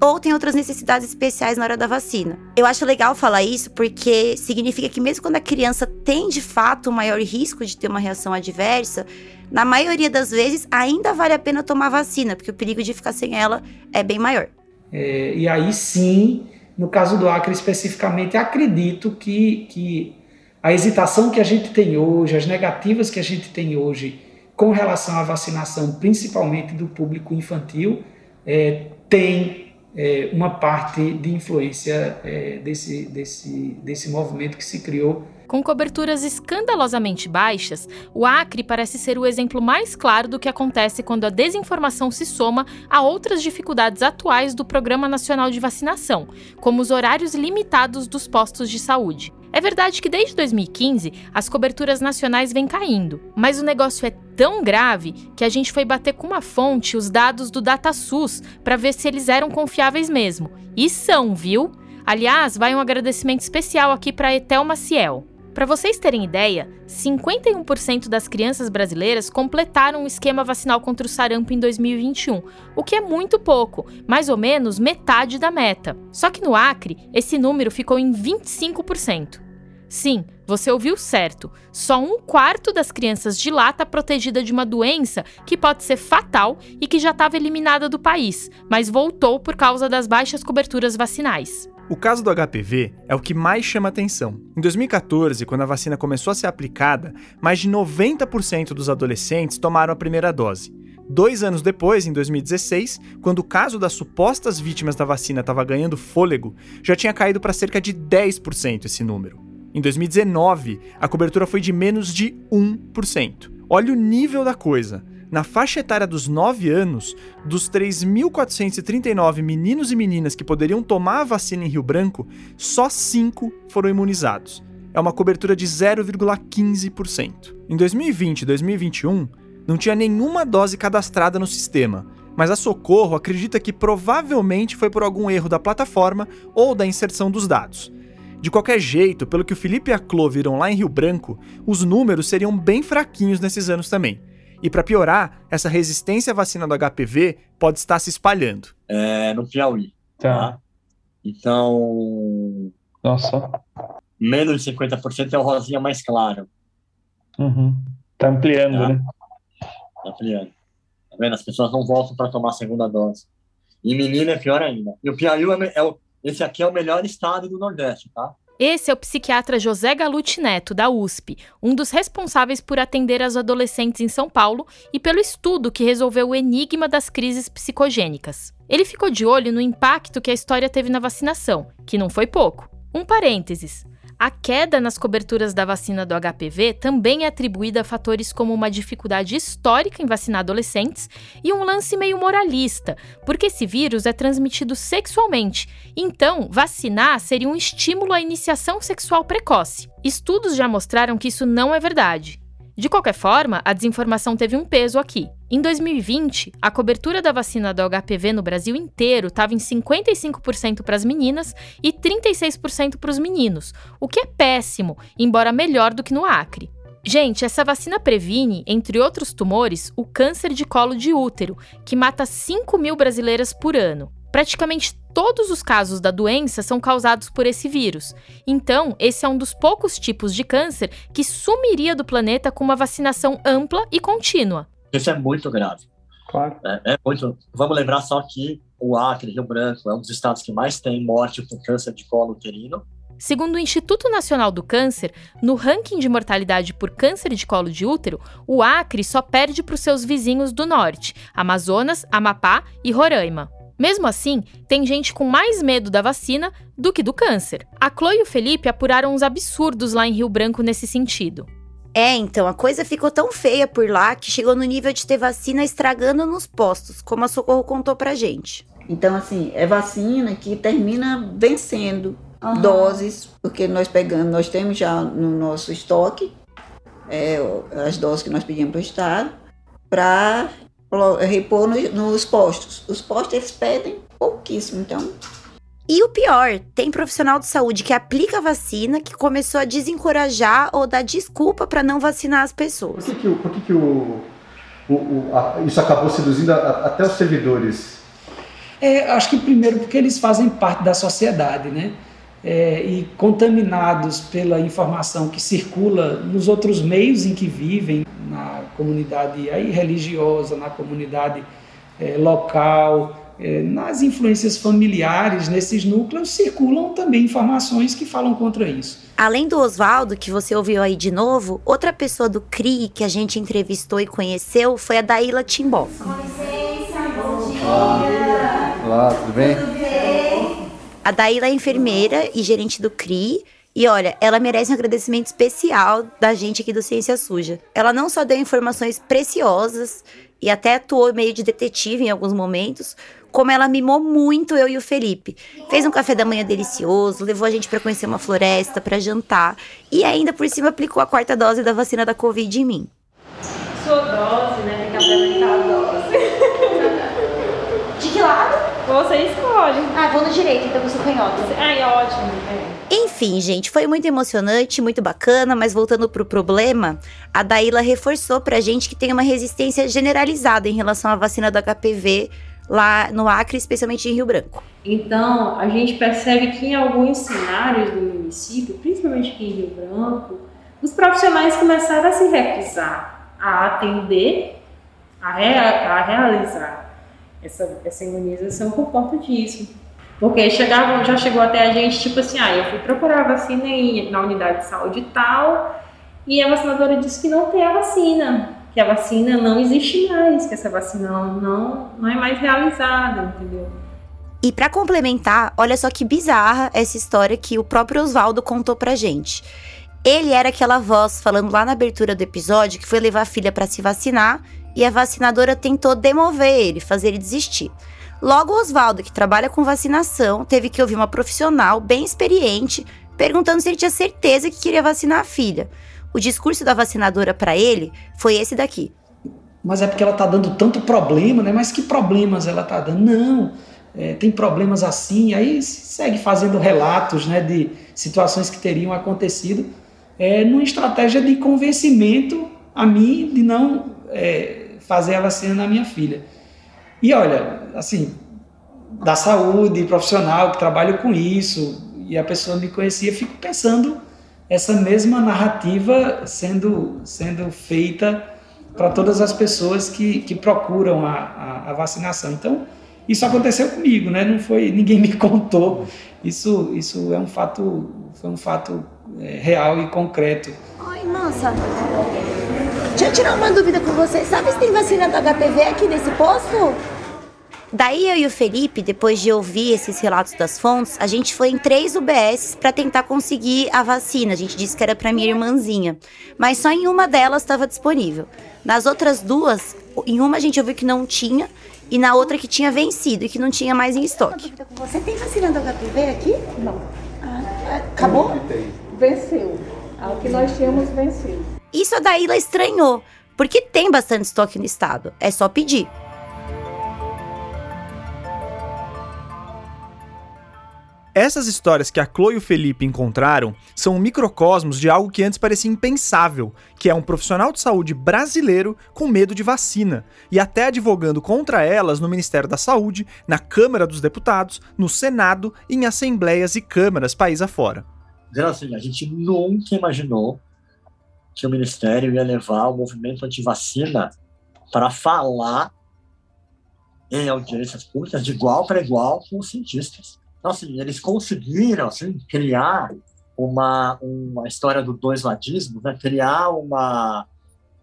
ou tem outras necessidades especiais na hora da vacina. Eu acho legal falar isso porque significa que mesmo quando a criança tem de fato um maior risco de ter uma reação adversa, na maioria das vezes ainda vale a pena tomar vacina, porque o perigo de ficar sem ela é bem maior. É, e aí sim, no caso do Acre especificamente, acredito que, que a hesitação que a gente tem hoje, as negativas que a gente tem hoje com relação à vacinação, principalmente do público infantil, é, tem é, uma parte de influência é, desse, desse, desse movimento que se criou com coberturas escandalosamente baixas, o Acre parece ser o exemplo mais claro do que acontece quando a desinformação se soma a outras dificuldades atuais do Programa Nacional de Vacinação, como os horários limitados dos postos de saúde. É verdade que desde 2015 as coberturas nacionais vêm caindo, mas o negócio é tão grave que a gente foi bater com uma fonte os dados do DataSUS para ver se eles eram confiáveis mesmo. E são, viu? Aliás, vai um agradecimento especial aqui para Etel Maciel. Para vocês terem ideia, 51% das crianças brasileiras completaram o esquema vacinal contra o sarampo em 2021, o que é muito pouco, mais ou menos metade da meta. Só que no Acre, esse número ficou em 25%. Sim, você ouviu certo. Só um quarto das crianças de lá está protegida de uma doença que pode ser fatal e que já estava eliminada do país, mas voltou por causa das baixas coberturas vacinais. O caso do HPV é o que mais chama atenção. Em 2014, quando a vacina começou a ser aplicada, mais de 90% dos adolescentes tomaram a primeira dose. Dois anos depois, em 2016, quando o caso das supostas vítimas da vacina estava ganhando fôlego, já tinha caído para cerca de 10% esse número. Em 2019, a cobertura foi de menos de 1%. Olha o nível da coisa. Na faixa etária dos 9 anos, dos 3.439 meninos e meninas que poderiam tomar a vacina em Rio Branco, só 5 foram imunizados. É uma cobertura de 0,15%. Em 2020 e 2021, não tinha nenhuma dose cadastrada no sistema, mas a Socorro acredita que provavelmente foi por algum erro da plataforma ou da inserção dos dados. De qualquer jeito, pelo que o Felipe e a Clô viram lá em Rio Branco, os números seriam bem fraquinhos nesses anos também. E para piorar, essa resistência à vacina do HPV pode estar se espalhando. É, no Piauí. Tá. tá? Então. Nossa. Menos de 50% é o rosinha mais claro. Uhum. Tá ampliando, Tá. né? Tá ampliando. Tá vendo? As pessoas não voltam para tomar a segunda dose. E menina é pior ainda. E o Piauí é, é o, esse aqui é o melhor estado do Nordeste, tá? Esse é o psiquiatra José Galute Neto, da USP, um dos responsáveis por atender as adolescentes em São Paulo e pelo estudo que resolveu o enigma das crises psicogênicas. Ele ficou de olho no impacto que a história teve na vacinação, que não foi pouco. Um parênteses. A queda nas coberturas da vacina do HPV também é atribuída a fatores como uma dificuldade histórica em vacinar adolescentes e um lance meio moralista, porque esse vírus é transmitido sexualmente. Então, vacinar seria um estímulo à iniciação sexual precoce. Estudos já mostraram que isso não é verdade. De qualquer forma, a desinformação teve um peso aqui. Em 2020, a cobertura da vacina do HPV no Brasil inteiro estava em 55% para as meninas e 36% para os meninos, o que é péssimo, embora melhor do que no Acre. Gente, essa vacina previne, entre outros tumores, o câncer de colo de útero, que mata 5 mil brasileiras por ano. Praticamente todos os casos da doença são causados por esse vírus. Então, esse é um dos poucos tipos de câncer que sumiria do planeta com uma vacinação ampla e contínua. Isso é muito grave. Claro. É, é muito. Vamos lembrar só que o Acre, Rio Branco, é um dos estados que mais tem morte por câncer de colo uterino. Segundo o Instituto Nacional do Câncer, no ranking de mortalidade por câncer de colo de útero, o Acre só perde para os seus vizinhos do norte, Amazonas, Amapá e Roraima. Mesmo assim, tem gente com mais medo da vacina do que do câncer. A Chloe e o Felipe apuraram uns absurdos lá em Rio Branco nesse sentido. É, então, a coisa ficou tão feia por lá que chegou no nível de ter vacina estragando nos postos, como a Socorro contou pra gente. Então, assim, é vacina que termina vencendo Aham. doses, porque nós pegamos, nós temos já no nosso estoque é, as doses que nós pedimos para o Estado, para repor no- nos postos. Os postos, eles pedem pouquíssimo, então... E o pior, tem profissional de saúde que aplica a vacina que começou a desencorajar ou dar desculpa para não vacinar as pessoas. Por que, que o- por que que o- o- o- a- isso acabou seduzindo a- a- até os servidores? É, acho que primeiro porque eles fazem parte da sociedade, né? É, e contaminados pela informação que circula nos outros meios em que vivem, na comunidade aí religiosa, na comunidade é, local, é, nas influências familiares, nesses núcleos, circulam também informações que falam contra isso. Além do Oswaldo, que você ouviu aí de novo, outra pessoa do CRI que a gente entrevistou e conheceu foi a Daíla Timbó. Olá, tudo bem? A Daíla é enfermeira e gerente do CRI. E olha, ela merece um agradecimento especial da gente aqui do Ciência Suja. Ela não só deu informações preciosas e até atuou meio de detetive em alguns momentos, como ela mimou muito eu e o Felipe. Fez um café da manhã delicioso, levou a gente pra conhecer uma floresta, pra jantar e ainda por cima aplicou a quarta dose da vacina da Covid em mim. Sua dose, né? Tem que implementar a dose. De que lado? Você escolhe. Ah, vou no direito, então sou canhota. Ai, ótimo. É. Enfim, gente, foi muito emocionante, muito bacana, mas voltando pro problema, a Daíla reforçou pra gente que tem uma resistência generalizada em relação à vacina do HPV lá no Acre, especialmente em Rio Branco. Então, a gente percebe que em alguns cenários do município, principalmente aqui em Rio Branco, os profissionais começaram a se recusar a atender, a, rea- a realizar essa, essa imunização por conta disso. Porque chegava, já chegou até a gente, tipo assim, ah, eu fui procurar a vacina em, na unidade de saúde tal, e a vacinadora disse que não tem a vacina, que a vacina não existe mais, que essa vacina não, não, não é mais realizada, entendeu? E pra complementar, olha só que bizarra essa história que o próprio Oswaldo contou pra gente. Ele era aquela voz falando lá na abertura do episódio que foi levar a filha pra se vacinar e a vacinadora tentou demover ele, fazer ele desistir. Logo, Oswaldo, que trabalha com vacinação, teve que ouvir uma profissional bem experiente perguntando se ele tinha certeza que queria vacinar a filha. O discurso da vacinadora pra ele foi esse daqui. Mas é porque ela tá dando tanto problema, né? Mas que problemas ela tá dando? Não, é, tem problemas assim. Aí se segue fazendo relatos, né, de situações que teriam acontecido, é, numa estratégia de convencimento a mim de não é, fazer a vacina na minha filha. E olha, assim, da saúde profissional que trabalho com isso e a pessoa me conhecia, fico pensando essa mesma narrativa sendo sendo feita para todas as pessoas que, que procuram a, a, a vacinação. Então, isso aconteceu comigo, né? Não foi ninguém me contou. Isso isso é um fato foi um fato é, real e concreto. Oi, moça. Deixa eu tirar uma dúvida com você. Sabe se tem vacina do HPV aqui nesse posto? Daí eu e o Felipe, depois de ouvir esses relatos das fontes, a gente foi em três UBS para tentar conseguir a vacina. A gente disse que era para minha irmãzinha, mas só em uma delas estava disponível. Nas outras duas, em uma a gente ouviu que não tinha e na outra que tinha vencido e que não tinha mais em estoque. Você tem vacina do HPV aqui? Não. acabou? Venceu. A que nós tínhamos vencido. Isso a Daíla estranhou, porque tem bastante estoque no estado. É só pedir. Essas histórias que a Chloe e o Felipe encontraram são um microcosmos de algo que antes parecia impensável, que é um profissional de saúde brasileiro com medo de vacina, e até advogando contra elas no Ministério da Saúde, na Câmara dos Deputados, no Senado e em assembleias e câmaras país afora. Dizendo assim, a gente nunca imaginou que o Ministério ia levar o movimento anti-vacina para falar em audiências públicas de igual para igual com os cientistas. Então, assim, eles conseguiram assim, criar uma, uma história do dois ladismos, né? criar uma,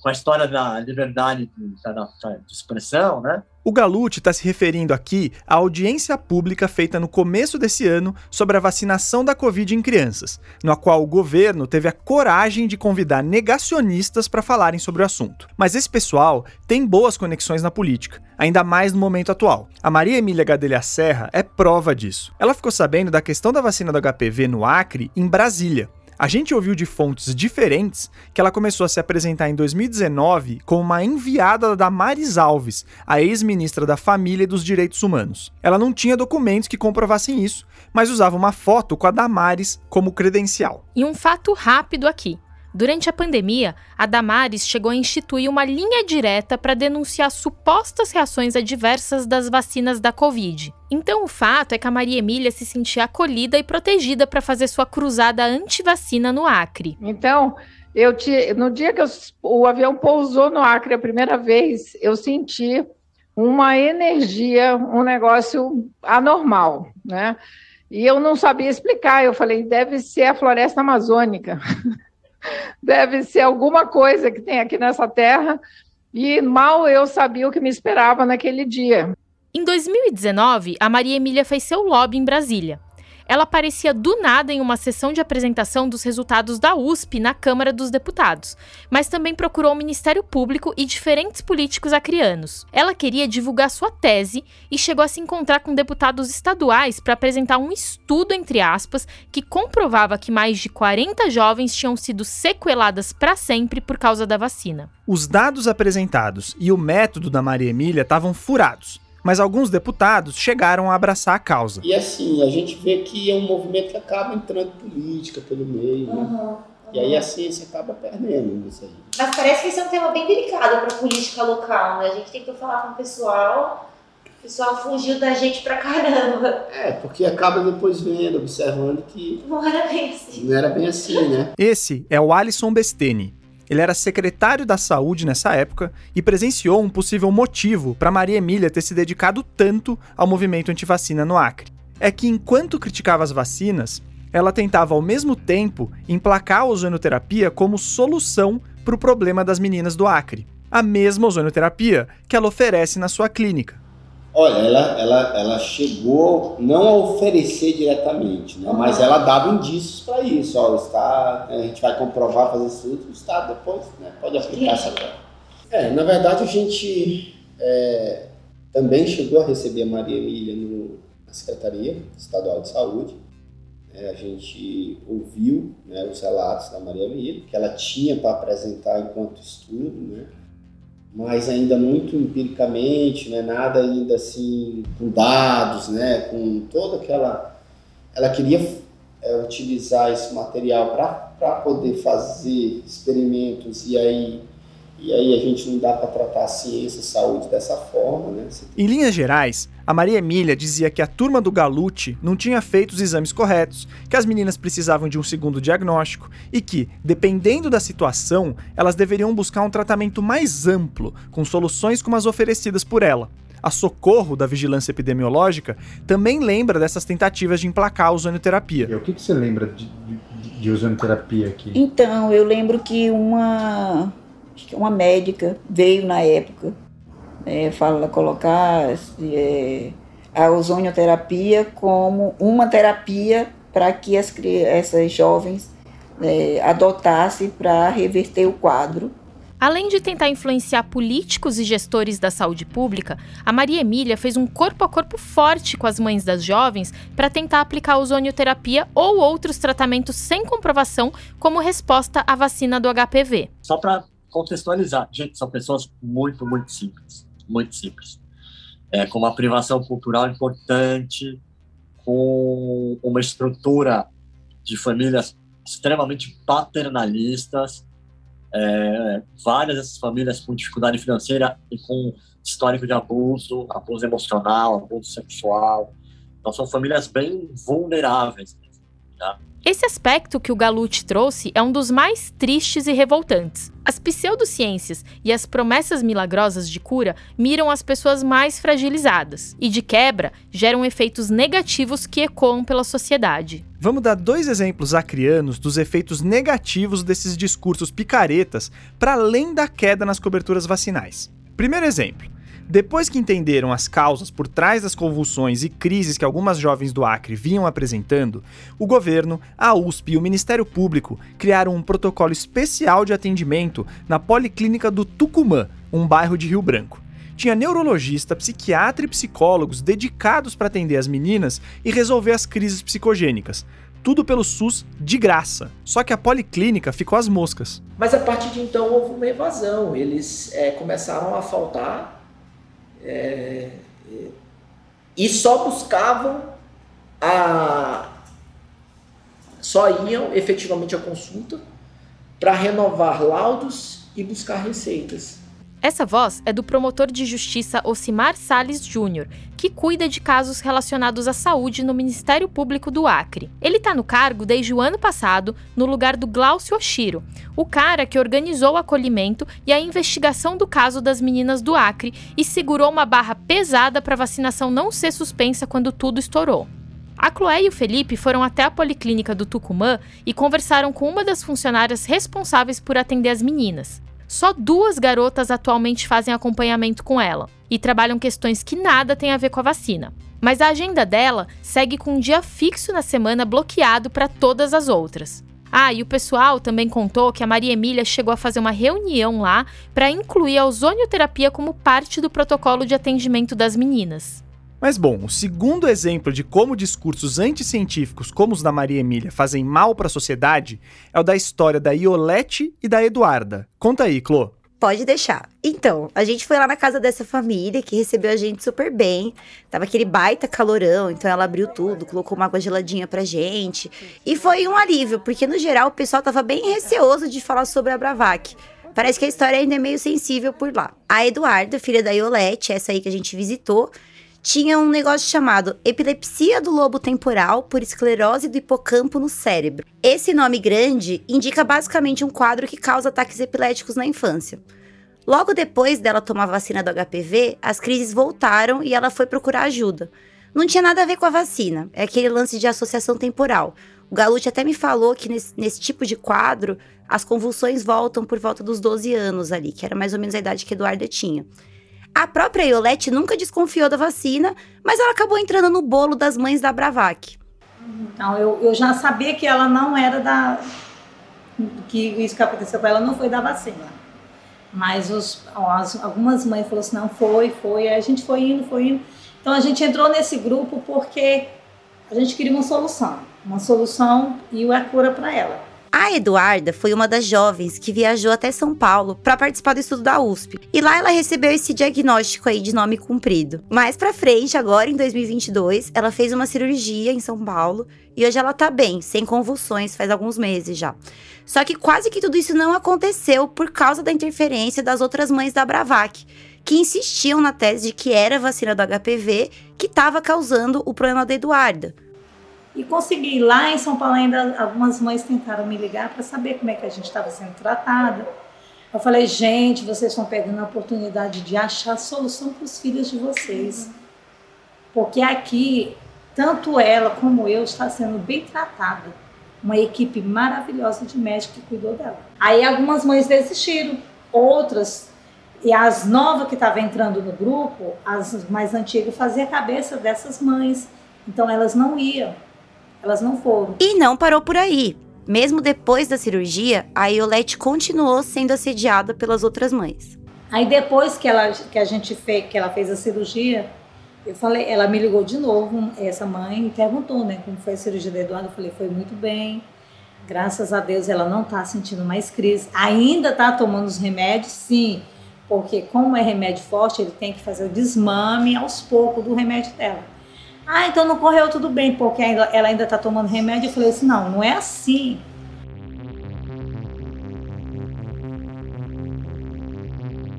com a história da liberdade de, de expressão, né? O Galute está se referindo aqui à audiência pública feita no começo desse ano sobre a vacinação da Covid em crianças, na qual o governo teve a coragem de convidar negacionistas para falarem sobre o assunto. Mas esse pessoal tem boas conexões na política, ainda mais no momento atual. A Maria Emília Gadelha Serra é prova disso. Ela ficou sabendo da questão da vacina do HPV no Acre em Brasília a gente ouviu de fontes diferentes que ela começou a se apresentar em 2019 como uma enviada da Maris Alves, a ex-ministra da Família e dos Direitos Humanos. Ela não tinha documentos que comprovassem isso, mas usava uma foto com a Damares como credencial. E um fato rápido aqui. Durante a pandemia, a Damares chegou a instituir uma linha direta para denunciar supostas reações adversas das vacinas da Covid. Então, o fato é que a Maria Emília se sentia acolhida e protegida para fazer sua cruzada anti-vacina no Acre. Então, eu te, no dia que eu, o avião pousou no Acre a primeira vez, eu senti uma energia, um negócio anormal, né? E eu não sabia explicar. Eu falei, deve ser a floresta amazônica. deve ser alguma coisa que tem aqui nessa terra, e mal eu sabia o que me esperava naquele dia. Em 2019, a Maria Emília fez seu lobby em Brasília ela aparecia do nada em uma sessão de apresentação dos resultados da USP na Câmara dos Deputados, mas também procurou o Ministério Público e diferentes políticos acrianos. Ela queria divulgar sua tese e chegou a se encontrar com deputados estaduais para apresentar um estudo, entre aspas, que comprovava que mais de 40 jovens tinham sido sequeladas para sempre por causa da vacina. Os dados apresentados e o método da Maria Emília estavam furados mas alguns deputados chegaram a abraçar a causa. E assim, a gente vê que é um movimento que acaba entrando política pelo meio, né? Uhum. E aí a ciência acaba perdendo isso aí. Mas parece que esse é um tema bem delicado para a política local, né? A gente tem que falar com o pessoal, o pessoal fugiu da gente pra caramba. É, porque acaba depois vendo, observando que. Não era bem assim. Não era bem assim, né? Esse é o Alisson Besteni. Ele era secretário da saúde nessa época e presenciou um possível motivo para Maria Emília ter se dedicado tanto ao movimento antivacina no Acre. É que enquanto criticava as vacinas, ela tentava ao mesmo tempo emplacar a ozonoterapia como solução para o problema das meninas do Acre. A mesma ozonoterapia que ela oferece na sua clínica. Olha, ela, ela, ela chegou não a oferecer diretamente, né? mas ela dava indícios para isso. Ó, o Estado, a gente vai comprovar, fazer isso, o Estado depois né, pode aplicar essa. É, na verdade, a gente é, também chegou a receber a Maria Emília no, na Secretaria Estadual de Saúde. É, a gente ouviu né, os relatos da Maria Emília, que ela tinha para apresentar enquanto estudo, né? Mas ainda muito empiricamente, né? nada ainda assim com dados, né? com toda aquela. Ela queria é, utilizar esse material para poder fazer experimentos e aí e aí a gente não dá para tratar a ciência e saúde dessa forma, né? Em linhas gerais, a Maria Emília dizia que a turma do Galute não tinha feito os exames corretos, que as meninas precisavam de um segundo diagnóstico e que, dependendo da situação, elas deveriam buscar um tratamento mais amplo, com soluções como as oferecidas por ela. A Socorro, da Vigilância Epidemiológica, também lembra dessas tentativas de emplacar a ozonioterapia. E o que, que você lembra de, de, de ozonioterapia aqui? Então, eu lembro que uma uma médica veio na época, é, fala colocar é, a ozonioterapia como uma terapia para que as, essas jovens é, adotassem para reverter o quadro. Além de tentar influenciar políticos e gestores da saúde pública, a Maria Emília fez um corpo a corpo forte com as mães das jovens para tentar aplicar a ozonioterapia ou outros tratamentos sem comprovação como resposta à vacina do HPV. Só para contextualizar. Gente, são pessoas muito, muito simples. Muito simples. É, com uma privação cultural importante, com uma estrutura de famílias extremamente paternalistas, é, várias dessas famílias com dificuldade financeira e com histórico de abuso, abuso emocional, abuso sexual. Então, são famílias bem vulneráveis. Tá? Esse aspecto que o Galute trouxe é um dos mais tristes e revoltantes. As pseudociências e as promessas milagrosas de cura miram as pessoas mais fragilizadas e, de quebra, geram efeitos negativos que ecoam pela sociedade. Vamos dar dois exemplos acrianos dos efeitos negativos desses discursos picaretas para além da queda nas coberturas vacinais. Primeiro exemplo. Depois que entenderam as causas por trás das convulsões e crises que algumas jovens do Acre vinham apresentando, o governo, a USP e o Ministério Público criaram um protocolo especial de atendimento na Policlínica do Tucumã, um bairro de Rio Branco. Tinha neurologista, psiquiatra e psicólogos dedicados para atender as meninas e resolver as crises psicogênicas. Tudo pelo SUS de graça. Só que a policlínica ficou às moscas. Mas a partir de então houve uma evasão. Eles é, começaram a faltar é, e só buscavam a. só iam efetivamente à consulta para renovar laudos e buscar receitas. Essa voz é do promotor de justiça Ocimar Sales Júnior, que cuida de casos relacionados à saúde no Ministério Público do Acre. Ele está no cargo desde o ano passado, no lugar do Glaucio Oshiro, o cara que organizou o acolhimento e a investigação do caso das meninas do Acre e segurou uma barra pesada para a vacinação não ser suspensa quando tudo estourou. A Chloé e o Felipe foram até a policlínica do Tucumã e conversaram com uma das funcionárias responsáveis por atender as meninas. Só duas garotas atualmente fazem acompanhamento com ela e trabalham questões que nada têm a ver com a vacina. Mas a agenda dela segue com um dia fixo na semana bloqueado para todas as outras. Ah, e o pessoal também contou que a Maria Emília chegou a fazer uma reunião lá para incluir a ozonioterapia como parte do protocolo de atendimento das meninas. Mas bom, o segundo exemplo de como discursos anticientíficos como os da Maria Emília fazem mal para a sociedade é o da história da Iolete e da Eduarda. Conta aí, Clô. Pode deixar. Então, a gente foi lá na casa dessa família que recebeu a gente super bem. Tava aquele baita calorão, então ela abriu tudo, colocou uma água geladinha pra gente. E foi um alívio, porque no geral o pessoal tava bem receoso de falar sobre a Bravac. Parece que a história ainda é meio sensível por lá. A Eduarda, filha da Iolete, essa aí que a gente visitou, tinha um negócio chamado epilepsia do lobo temporal por esclerose do hipocampo no cérebro. Esse nome grande indica basicamente um quadro que causa ataques epiléticos na infância. Logo depois dela tomar a vacina do HPV, as crises voltaram e ela foi procurar ajuda. Não tinha nada a ver com a vacina, é aquele lance de associação temporal. O Galute até me falou que nesse, nesse, tipo de quadro, as convulsões voltam por volta dos 12 anos ali, que era mais ou menos a idade que Eduarda tinha. A própria Iolete nunca desconfiou da vacina, mas ela acabou entrando no bolo das mães da Bravac. Então, eu, eu já sabia que ela não era da. que isso que aconteceu com ela não foi da vacina. Mas os, as, algumas mães falaram assim: não, foi, foi. Aí a gente foi indo, foi indo. Então, a gente entrou nesse grupo porque a gente queria uma solução. Uma solução e a cura para ela. A Eduarda foi uma das jovens que viajou até São Paulo para participar do estudo da USP. E lá ela recebeu esse diagnóstico aí de nome comprido. Mais para frente, agora em 2022, ela fez uma cirurgia em São Paulo e hoje ela tá bem, sem convulsões, faz alguns meses já. Só que quase que tudo isso não aconteceu por causa da interferência das outras mães da Bravac, que insistiam na tese de que era a vacina do HPV que estava causando o problema da Eduarda. E consegui. Lá em São Paulo ainda algumas mães tentaram me ligar para saber como é que a gente estava sendo tratada. Eu falei, gente, vocês estão pegando a oportunidade de achar solução para os filhos de vocês. Porque aqui, tanto ela como eu está sendo bem tratada. Uma equipe maravilhosa de médicos que cuidou dela. Aí algumas mães desistiram, outras, e as novas que estavam entrando no grupo, as mais antigas, faziam a cabeça dessas mães. Então elas não iam. Elas não foram. E não parou por aí. Mesmo depois da cirurgia, a Iolete continuou sendo assediada pelas outras mães. Aí depois que, ela, que a gente fez, que ela fez a cirurgia, eu falei, ela me ligou de novo, essa mãe, e perguntou, né, como foi a cirurgia da Eduardo. Eu falei, foi muito bem. Graças a Deus ela não está sentindo mais crise. Ainda está tomando os remédios, sim, porque como é remédio forte, ele tem que fazer o desmame aos poucos do remédio dela. Ah, então não correu tudo bem, porque ela ainda está tomando remédio. Eu falei assim: não, não é assim.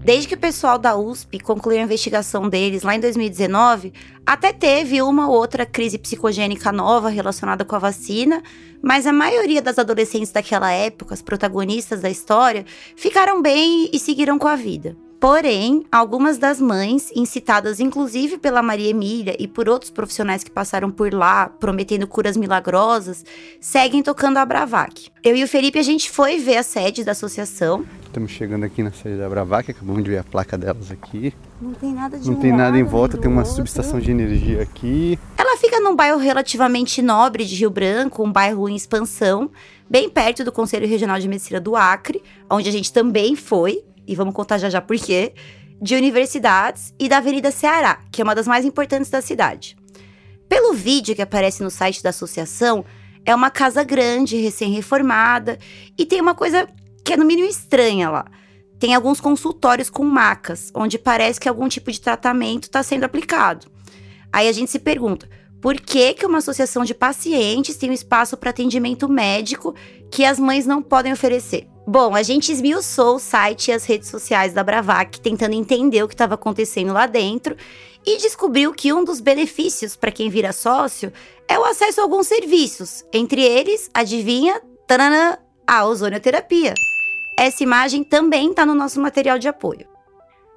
Desde que o pessoal da USP concluiu a investigação deles lá em 2019, até teve uma ou outra crise psicogênica nova relacionada com a vacina, mas a maioria das adolescentes daquela época, as protagonistas da história, ficaram bem e seguiram com a vida. Porém, algumas das mães, incitadas inclusive pela Maria Emília e por outros profissionais que passaram por lá, prometendo curas milagrosas, seguem tocando a Bravac. Eu e o Felipe, a gente foi ver a sede da associação. Estamos chegando aqui na sede da Bravac, acabamos de ver a placa delas aqui. Não tem nada de Não um tem nada em volta, tem uma outro. subestação de energia aqui. Ela fica num bairro relativamente nobre de Rio Branco, um bairro em expansão, bem perto do Conselho Regional de Medicina do Acre, onde a gente também foi, e vamos contar já já por quê, de universidades e da Avenida Ceará, que é uma das mais importantes da cidade. Pelo vídeo que aparece no site da associação, é uma casa grande, recém-reformada, e tem uma coisa que é no mínimo estranha lá. Tem alguns consultórios com macas, onde parece que algum tipo de tratamento está sendo aplicado. Aí a gente se pergunta, por que, que uma associação de pacientes tem um espaço para atendimento médico que as mães não podem oferecer? Bom, a gente esmiuçou o site e as redes sociais da Bravac, tentando entender o que estava acontecendo lá dentro, e descobriu que um dos benefícios para quem vira sócio é o acesso a alguns serviços, entre eles, adivinha, tanana, a ozonioterapia. Essa imagem também está no nosso material de apoio.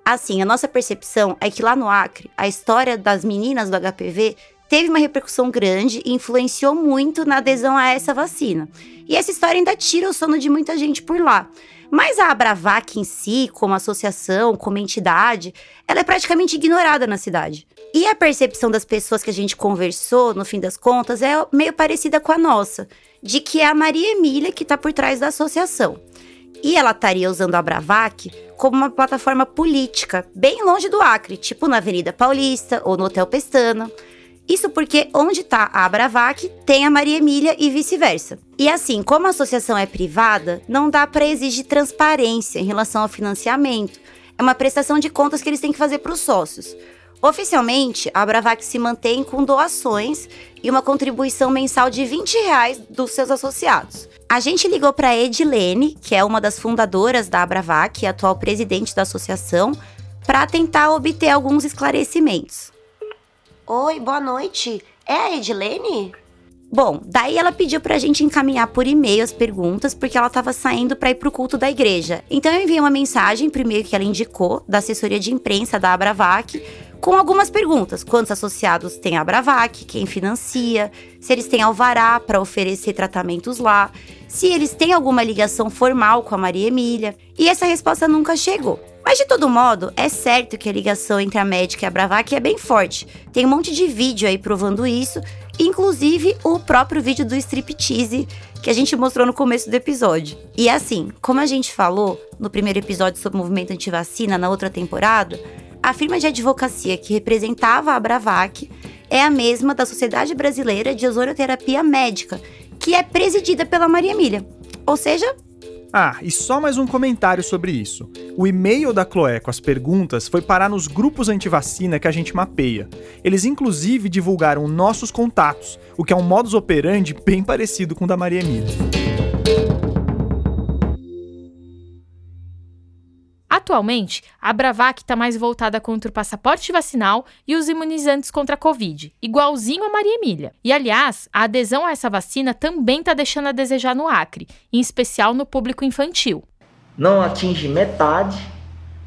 Assim, a nossa percepção é que lá no Acre, a história das meninas do HPV teve uma repercussão grande e influenciou muito na adesão a essa vacina. E essa história ainda tira o sono de muita gente por lá. Mas a Abravac em si, como associação, como entidade, ela é praticamente ignorada na cidade. E a percepção das pessoas que a gente conversou, no fim das contas, é meio parecida com a nossa, de que é a Maria Emília que está por trás da associação. E ela estaria usando a Bravac como uma plataforma política, bem longe do Acre, tipo na Avenida Paulista ou no Hotel Pestana. Isso porque onde está a Bravac tem a Maria Emília e vice-versa. E assim, como a associação é privada, não dá para exigir transparência em relação ao financiamento. É uma prestação de contas que eles têm que fazer para os sócios. Oficialmente, a Bravac se mantém com doações e uma contribuição mensal de 20 reais dos seus associados. A gente ligou para Edilene, que é uma das fundadoras da Abravac e atual presidente da associação, para tentar obter alguns esclarecimentos. Oi, boa noite. É a Edilene? Bom, daí ela pediu pra gente encaminhar por e-mail as perguntas, porque ela tava saindo pra ir pro culto da igreja. Então eu enviei uma mensagem e-mail que ela indicou, da assessoria de imprensa da Abravac, com algumas perguntas. Quantos associados tem a Abravac, quem financia, se eles têm alvará para oferecer tratamentos lá, se eles têm alguma ligação formal com a Maria Emília. E essa resposta nunca chegou. Mas de todo modo, é certo que a ligação entre a médica e a Bravac é bem forte. Tem um monte de vídeo aí provando isso, inclusive o próprio vídeo do striptease que a gente mostrou no começo do episódio. E assim, como a gente falou no primeiro episódio sobre o movimento antivacina na outra temporada, a firma de advocacia que representava a Bravac é a mesma da Sociedade Brasileira de Ozonioterapia Médica, que é presidida pela Maria Emília. Ou seja, Ah, e só mais um comentário sobre isso. O e-mail da Chloé com as perguntas foi parar nos grupos antivacina que a gente mapeia. Eles inclusive divulgaram nossos contatos, o que é um modus operandi bem parecido com o da Maria Emília. Atualmente, a Bravac está mais voltada contra o passaporte vacinal e os imunizantes contra a Covid, igualzinho a Maria Emília. E, aliás, a adesão a essa vacina também está deixando a desejar no Acre, em especial no público infantil. Não atinge metade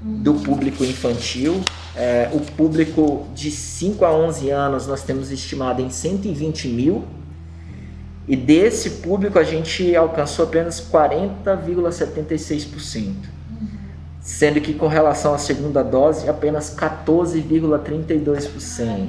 do público infantil. É, o público de 5 a 11 anos nós temos estimado em 120 mil. E desse público a gente alcançou apenas 40,76%. Sendo que com relação à segunda dose, apenas 14,32%.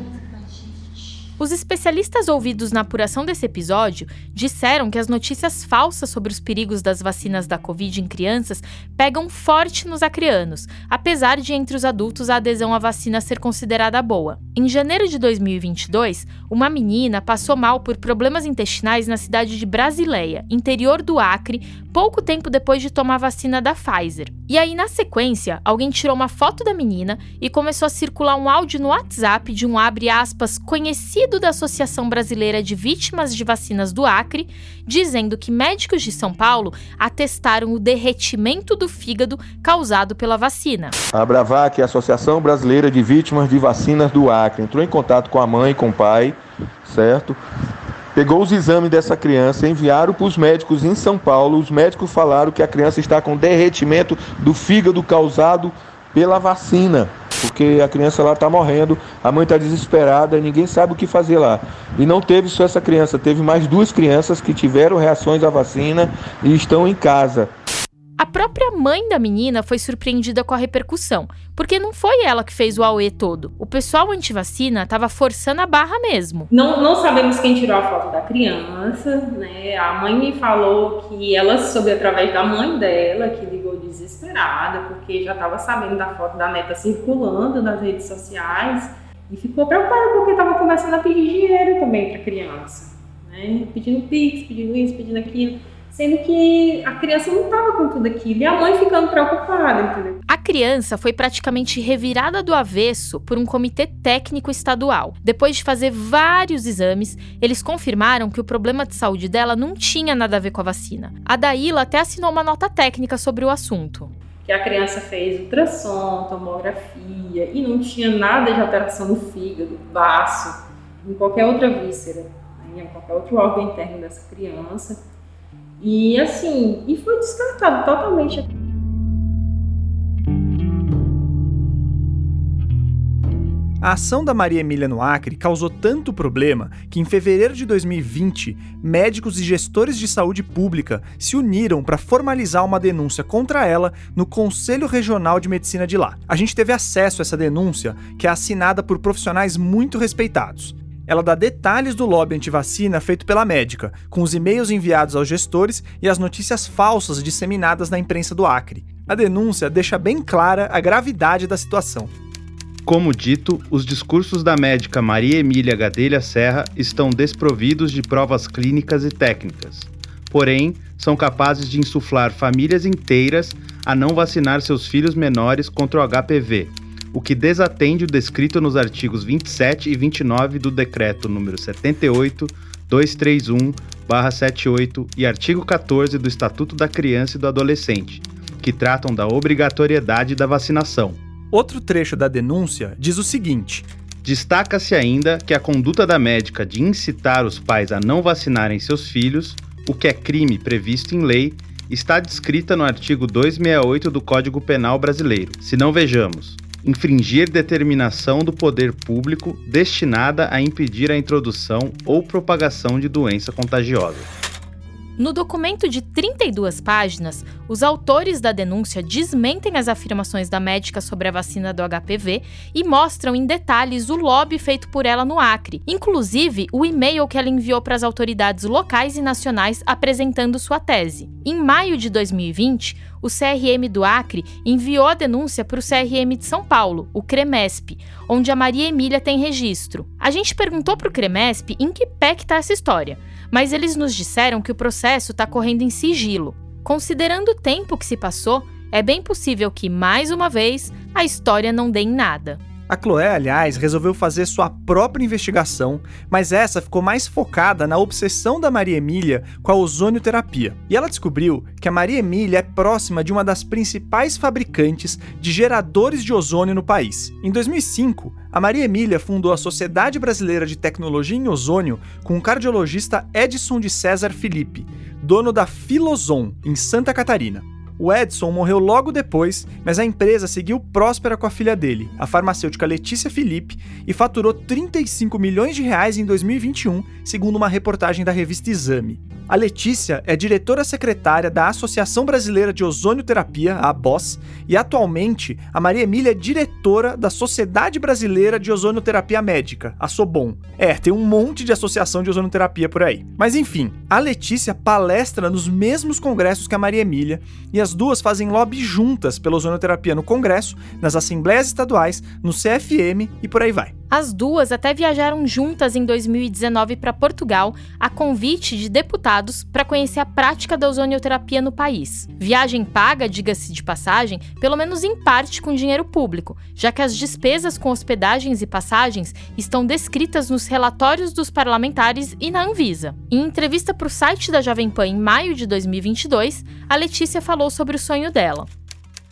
Os especialistas ouvidos na apuração desse episódio disseram que as notícias falsas sobre os perigos das vacinas da Covid em crianças pegam forte nos acreanos, apesar de entre os adultos a adesão à vacina ser considerada boa. Em janeiro de 2022, uma menina passou mal por problemas intestinais na cidade de Brasileia, interior do Acre, pouco tempo depois de tomar a vacina da Pfizer. E aí, na sequência, alguém tirou uma foto da menina e começou a circular um áudio no WhatsApp de um abre aspas conhecido da Associação Brasileira de Vítimas de Vacinas do Acre, dizendo que médicos de São Paulo atestaram o derretimento do fígado causado pela vacina. A Bravac, a Associação Brasileira de Vítimas de Vacinas do Acre, entrou em contato com a mãe e com o pai, certo? Pegou os exames dessa criança, enviaram para os médicos em São Paulo. Os médicos falaram que a criança está com derretimento do fígado causado pela vacina, porque a criança lá está morrendo, a mãe está desesperada ninguém sabe o que fazer lá. E não teve só essa criança, teve mais duas crianças que tiveram reações à vacina e estão em casa. A própria mãe da menina foi surpreendida com a repercussão, porque não foi ela que fez o AUE todo. O pessoal antivacina estava forçando a barra mesmo. Não, não sabemos quem tirou a foto da criança, né? A mãe me falou que ela soube através da mãe dela, que ligou desesperada, porque já estava sabendo da foto da neta circulando nas redes sociais e ficou preocupada porque estava começando a pedir dinheiro também para a criança, né? Pedindo pix, pedindo isso, pedindo aquilo sendo que a criança não estava com tudo aquilo e a mãe ficando preocupada, entendeu? A criança foi praticamente revirada do avesso por um comitê técnico estadual. Depois de fazer vários exames, eles confirmaram que o problema de saúde dela não tinha nada a ver com a vacina. A Daíla até assinou uma nota técnica sobre o assunto. Que a criança fez ultrassom, tomografia e não tinha nada de alteração no fígado, baço, em qualquer outra víscera, né, em qualquer outro órgão interno dessa criança. E assim, e foi descartado totalmente. A ação da Maria Emília no Acre causou tanto problema que, em fevereiro de 2020, médicos e gestores de saúde pública se uniram para formalizar uma denúncia contra ela no Conselho Regional de Medicina de lá. A gente teve acesso a essa denúncia, que é assinada por profissionais muito respeitados. Ela dá detalhes do lobby antivacina feito pela médica, com os e-mails enviados aos gestores e as notícias falsas disseminadas na imprensa do Acre. A denúncia deixa bem clara a gravidade da situação. Como dito, os discursos da médica Maria Emília Gadelha Serra estão desprovidos de provas clínicas e técnicas. Porém, são capazes de insuflar famílias inteiras a não vacinar seus filhos menores contra o HPV, o que desatende o descrito nos artigos 27 e 29 do Decreto número 78 231/78 e artigo 14 do Estatuto da Criança e do Adolescente, que tratam da obrigatoriedade da vacinação. Outro trecho da denúncia diz o seguinte: Destaca-se ainda que a conduta da médica de incitar os pais a não vacinarem seus filhos, o que é crime previsto em lei, está descrita no artigo 268 do Código Penal Brasileiro. Se não vejamos, infringir determinação do poder público destinada a impedir a introdução ou propagação de doença contagiosa. No documento de 32 páginas, os autores da denúncia desmentem as afirmações da médica sobre a vacina do HPV e mostram em detalhes o lobby feito por ela no Acre, inclusive o e-mail que ela enviou para as autoridades locais e nacionais apresentando sua tese. Em maio de 2020, o CRM do Acre enviou a denúncia para o CRM de São Paulo, o CREMESP, onde a Maria Emília tem registro. A gente perguntou para o CREMESP em que pé está essa história mas eles nos disseram que o processo está correndo em sigilo. Considerando o tempo que se passou, é bem possível que, mais uma vez, a história não dê em nada. A Chloé, aliás, resolveu fazer sua própria investigação, mas essa ficou mais focada na obsessão da Maria Emília com a ozonioterapia. E ela descobriu que a Maria Emília é próxima de uma das principais fabricantes de geradores de ozônio no país. Em 2005, a Maria Emília fundou a Sociedade Brasileira de Tecnologia em Ozônio com o cardiologista Edson de César Felipe, dono da Filozon, em Santa Catarina. O Edson morreu logo depois, mas a empresa seguiu próspera com a filha dele, a farmacêutica Letícia Felipe, e faturou 35 milhões de reais em 2021, segundo uma reportagem da revista Exame. A Letícia é diretora secretária da Associação Brasileira de Ozonioterapia, a ABOS, e atualmente a Maria Emília é diretora da Sociedade Brasileira de Ozonioterapia Médica, a SOBOM. É, tem um monte de associação de ozonioterapia por aí. Mas enfim, a Letícia palestra nos mesmos congressos que a Maria Emília e as duas fazem lobby juntas pela ozonioterapia no Congresso, nas assembleias estaduais, no CFM e por aí vai. As duas até viajaram juntas em 2019 para Portugal, a convite de deputados para conhecer a prática da ozonioterapia no país. Viagem paga, diga-se de passagem, pelo menos em parte com dinheiro público, já que as despesas com hospedagens e passagens estão descritas nos relatórios dos parlamentares e na Anvisa. Em entrevista para o site da Jovem Pan em maio de 2022, a Letícia falou sobre o sonho dela.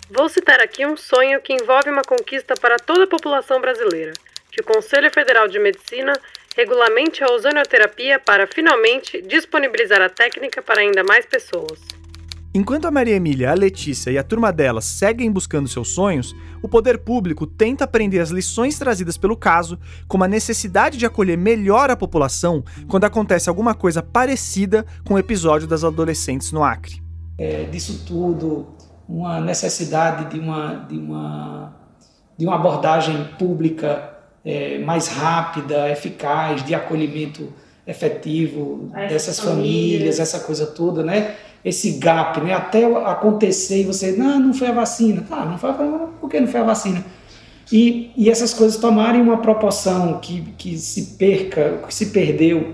Vou citar aqui um sonho que envolve uma conquista para toda a população brasileira que o Conselho Federal de Medicina regulamente a ozonioterapia para finalmente disponibilizar a técnica para ainda mais pessoas. Enquanto a Maria Emília, a Letícia e a turma delas seguem buscando seus sonhos, o poder público tenta aprender as lições trazidas pelo caso, como a necessidade de acolher melhor a população quando acontece alguma coisa parecida com o episódio das adolescentes no Acre. É, disso tudo, uma necessidade de uma, de uma, de uma abordagem pública é, mais rápida, eficaz, de acolhimento efetivo dessas famílias. famílias, essa coisa toda, né? Esse gap, né? Até acontecer e você, não, não foi a vacina. Tá, não foi a vacina, por que não foi a vacina? E, e essas coisas tomarem uma proporção que, que se perca, que se perdeu,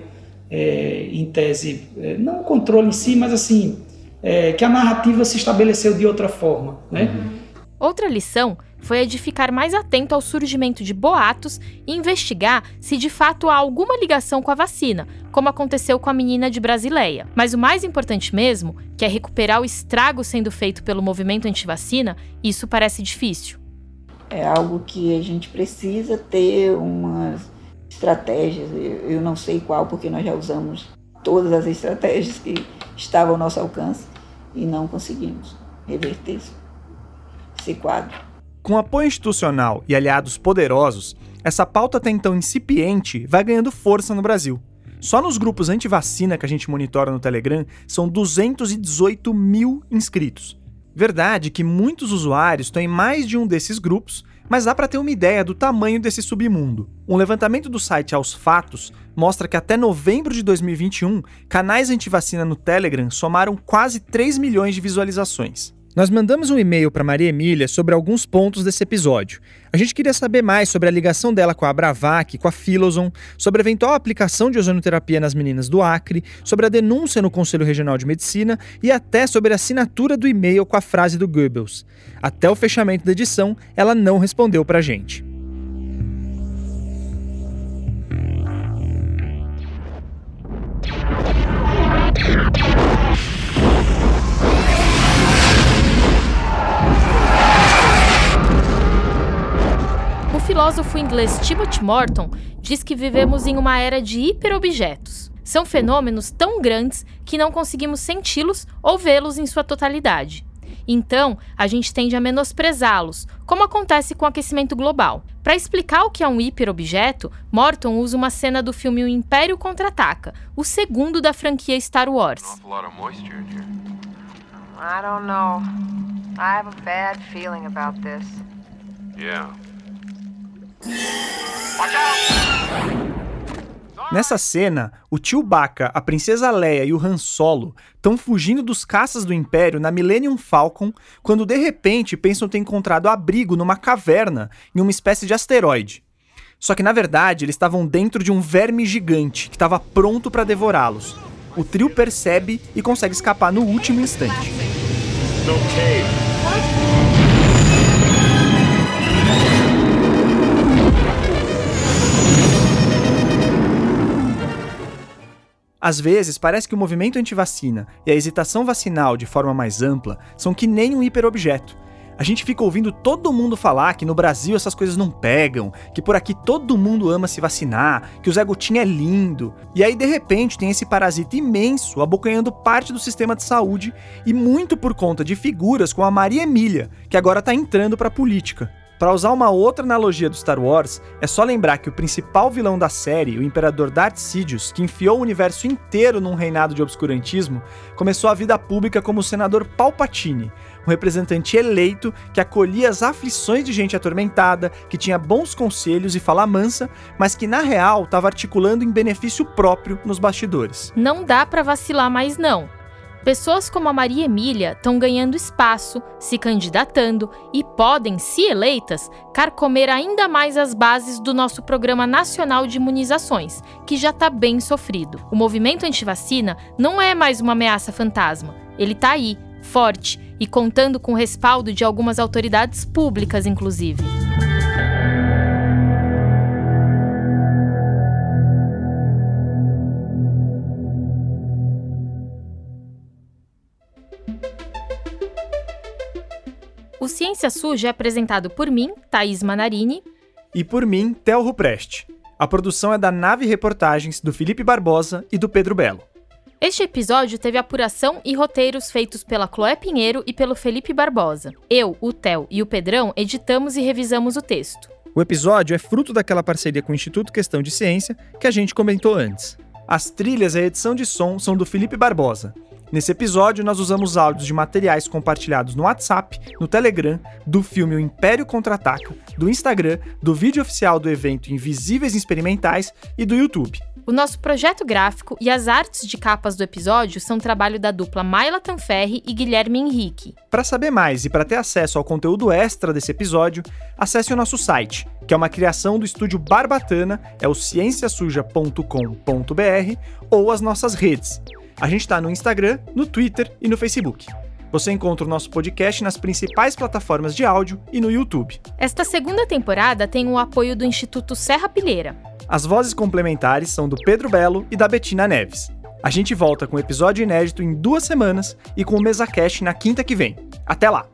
é, em tese, é, não o controle em si, mas assim, é, que a narrativa se estabeleceu de outra forma, né? Uhum. Outra lição foi a de ficar mais atento ao surgimento de boatos e investigar se de fato há alguma ligação com a vacina, como aconteceu com a menina de Brasileia. Mas o mais importante mesmo, que é recuperar o estrago sendo feito pelo movimento anti-vacina, isso parece difícil. É algo que a gente precisa ter umas estratégias, eu não sei qual, porque nós já usamos todas as estratégias que estavam ao nosso alcance e não conseguimos reverter esse quadro. Com apoio institucional e aliados poderosos, essa pauta até então incipiente vai ganhando força no Brasil. Só nos grupos anti-vacina que a gente monitora no Telegram são 218 mil inscritos. Verdade que muitos usuários em mais de um desses grupos, mas dá para ter uma ideia do tamanho desse submundo. Um levantamento do site Aos Fatos mostra que até novembro de 2021, canais anti-vacina no Telegram somaram quase 3 milhões de visualizações. Nós mandamos um e-mail para Maria Emília sobre alguns pontos desse episódio. A gente queria saber mais sobre a ligação dela com a Bravac, com a Filoson, sobre a eventual aplicação de ozonoterapia nas meninas do Acre, sobre a denúncia no Conselho Regional de Medicina e até sobre a assinatura do e-mail com a frase do Goebbels. Até o fechamento da edição, ela não respondeu para a gente. Filósofo inglês Timothy Morton diz que vivemos em uma era de hiperobjetos. São fenômenos tão grandes que não conseguimos senti-los ou vê-los em sua totalidade. Então, a gente tende a menosprezá-los, como acontece com o aquecimento global. Para explicar o que é um hiperobjeto, Morton usa uma cena do filme O Império Contra-Ataca, o segundo da franquia Star Wars. I don't know. I have a bad feeling about this. Yeah. Nessa cena, o tio Baca, a princesa Leia e o Han Solo estão fugindo dos caças do Império na Millennium Falcon quando de repente pensam ter encontrado abrigo numa caverna em uma espécie de asteroide. Só que na verdade eles estavam dentro de um verme gigante que estava pronto para devorá-los. O trio percebe e consegue escapar no último instante. Às vezes, parece que o movimento anti-vacina e a hesitação vacinal de forma mais ampla são que nem um hiperobjeto. A gente fica ouvindo todo mundo falar que no Brasil essas coisas não pegam, que por aqui todo mundo ama se vacinar, que o Zé Gotinha é lindo. E aí, de repente, tem esse parasita imenso abocanhando parte do sistema de saúde e muito por conta de figuras como a Maria Emília, que agora tá entrando pra política. Para usar uma outra analogia do Star Wars, é só lembrar que o principal vilão da série, o Imperador Darth Sidious, que enfiou o universo inteiro num reinado de obscurantismo, começou a vida pública como o senador Palpatine, um representante eleito que acolhia as aflições de gente atormentada, que tinha bons conselhos e fala mansa, mas que na real estava articulando em benefício próprio nos bastidores. Não dá para vacilar mais não. Pessoas como a Maria Emília estão ganhando espaço, se candidatando e podem, se eleitas, carcomer ainda mais as bases do nosso Programa Nacional de Imunizações, que já está bem sofrido. O movimento antivacina não é mais uma ameaça fantasma. Ele está aí, forte e contando com o respaldo de algumas autoridades públicas, inclusive. O Ciência Suja é apresentado por mim, Thaís Manarini. E por mim, Theo Rupreste. A produção é da Nave Reportagens, do Felipe Barbosa e do Pedro Belo. Este episódio teve apuração e roteiros feitos pela Chloé Pinheiro e pelo Felipe Barbosa. Eu, o Theo e o Pedrão editamos e revisamos o texto. O episódio é fruto daquela parceria com o Instituto Questão de Ciência que a gente comentou antes. As trilhas e a edição de som são do Felipe Barbosa. Nesse episódio, nós usamos áudios de materiais compartilhados no WhatsApp, no Telegram, do filme O Império Contra-Ataca, do Instagram, do vídeo oficial do evento Invisíveis Experimentais e do YouTube. O nosso projeto gráfico e as artes de capas do episódio são trabalho da dupla Maila Tanferri e Guilherme Henrique. Para saber mais e para ter acesso ao conteúdo extra desse episódio, acesse o nosso site, que é uma criação do estúdio Barbatana, é o cienciasuja.com.br, ou as nossas redes. A gente está no Instagram, no Twitter e no Facebook. Você encontra o nosso podcast nas principais plataformas de áudio e no YouTube. Esta segunda temporada tem o apoio do Instituto Serra Pilheira. As vozes complementares são do Pedro Belo e da Betina Neves. A gente volta com episódio inédito em duas semanas e com o MesaCast na quinta que vem. Até lá!